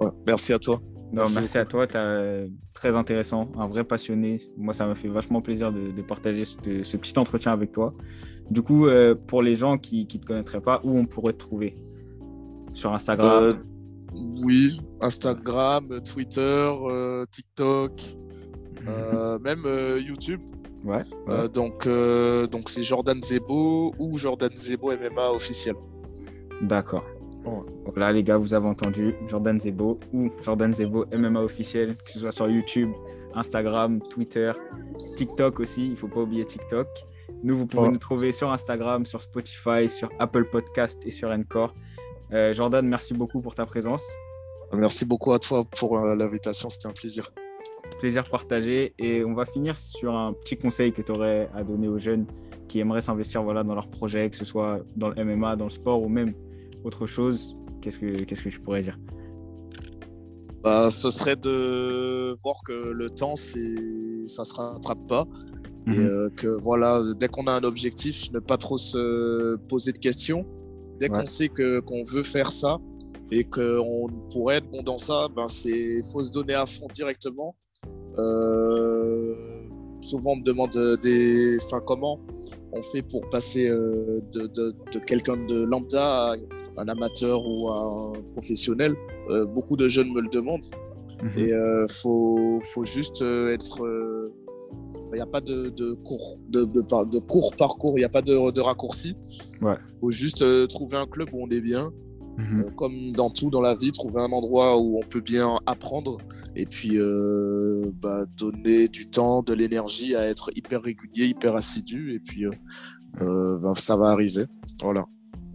Ouais. Merci à toi. Non, merci, Merci à toi, t'as- très intéressant, un vrai passionné. Moi, ça m'a fait vachement plaisir de, de partager ce, ce petit entretien avec toi. Du coup, euh, pour les gens qui ne te connaîtraient pas, où on pourrait te trouver? Sur Instagram? Euh, oui, Instagram, Twitter, euh, TikTok, euh, *laughs* même euh, YouTube. Ouais. ouais. Euh, donc, euh, donc c'est Jordan Zebo ou Jordan Zebo MMA officiel. D'accord. Ouais. Voilà, les gars, vous avez entendu Jordan Zebo ou Jordan Zebo MMA officiel, que ce soit sur YouTube, Instagram, Twitter, TikTok aussi. Il ne faut pas oublier TikTok. Nous, vous pouvez nous trouver sur Instagram, sur Spotify, sur Apple Podcast et sur Encore. Euh, Jordan, merci beaucoup pour ta présence. Merci beaucoup à toi pour euh, l'invitation, c'était un plaisir. Plaisir partagé. Et on va finir sur un petit conseil que tu aurais à donner aux jeunes qui aimeraient s'investir voilà, dans leurs projets, que ce soit dans le MMA, dans le sport ou même autre chose. Qu'est-ce que, qu'est-ce que je pourrais dire? Bah, Ce serait de voir que le temps, c'est... ça ne se rattrape pas. Et Mhm. euh, que voilà, dès qu'on a un objectif, ne pas trop se poser de questions. Dès Ouais. qu'on sait que, qu'on veut faire ça et qu'on pourrait être bon dans ça, ben c'est faut se donner à fond directement. Euh, souvent on me demande des, enfin comment on fait pour passer euh, de, de, de quelqu'un de lambda à un amateur ou un professionnel. Euh, beaucoup de jeunes me le demandent. Mhm. Et euh, faut, faut juste euh, être. Il n'y a pas de, de cours, de, de, court parcours, il n'y a pas de, raccourci. Ouais. faut juste trouver un club où on est bien. Mhm. Comme dans tout dans la vie, trouver un endroit où on peut bien apprendre et puis bah, donner du temps, de l'énergie à être hyper régulier, hyper assidu. Et puis bah, ça va arriver. Voilà.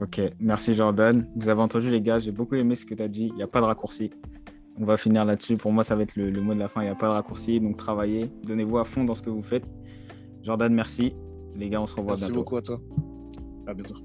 Ok, merci Jordan. Vous avez entendu les gars, j'ai beaucoup aimé ce que tu as dit. Il n'y a pas de raccourci. On va finir là-dessus. Pour moi, ça va être le, le mot de la fin. Il n'y a pas de raccourci. Donc travaillez, donnez-vous à fond dans ce que vous faites. Jordan, merci. Les gars, on se revoit Merci bientôt. beaucoup à toi. À bientôt.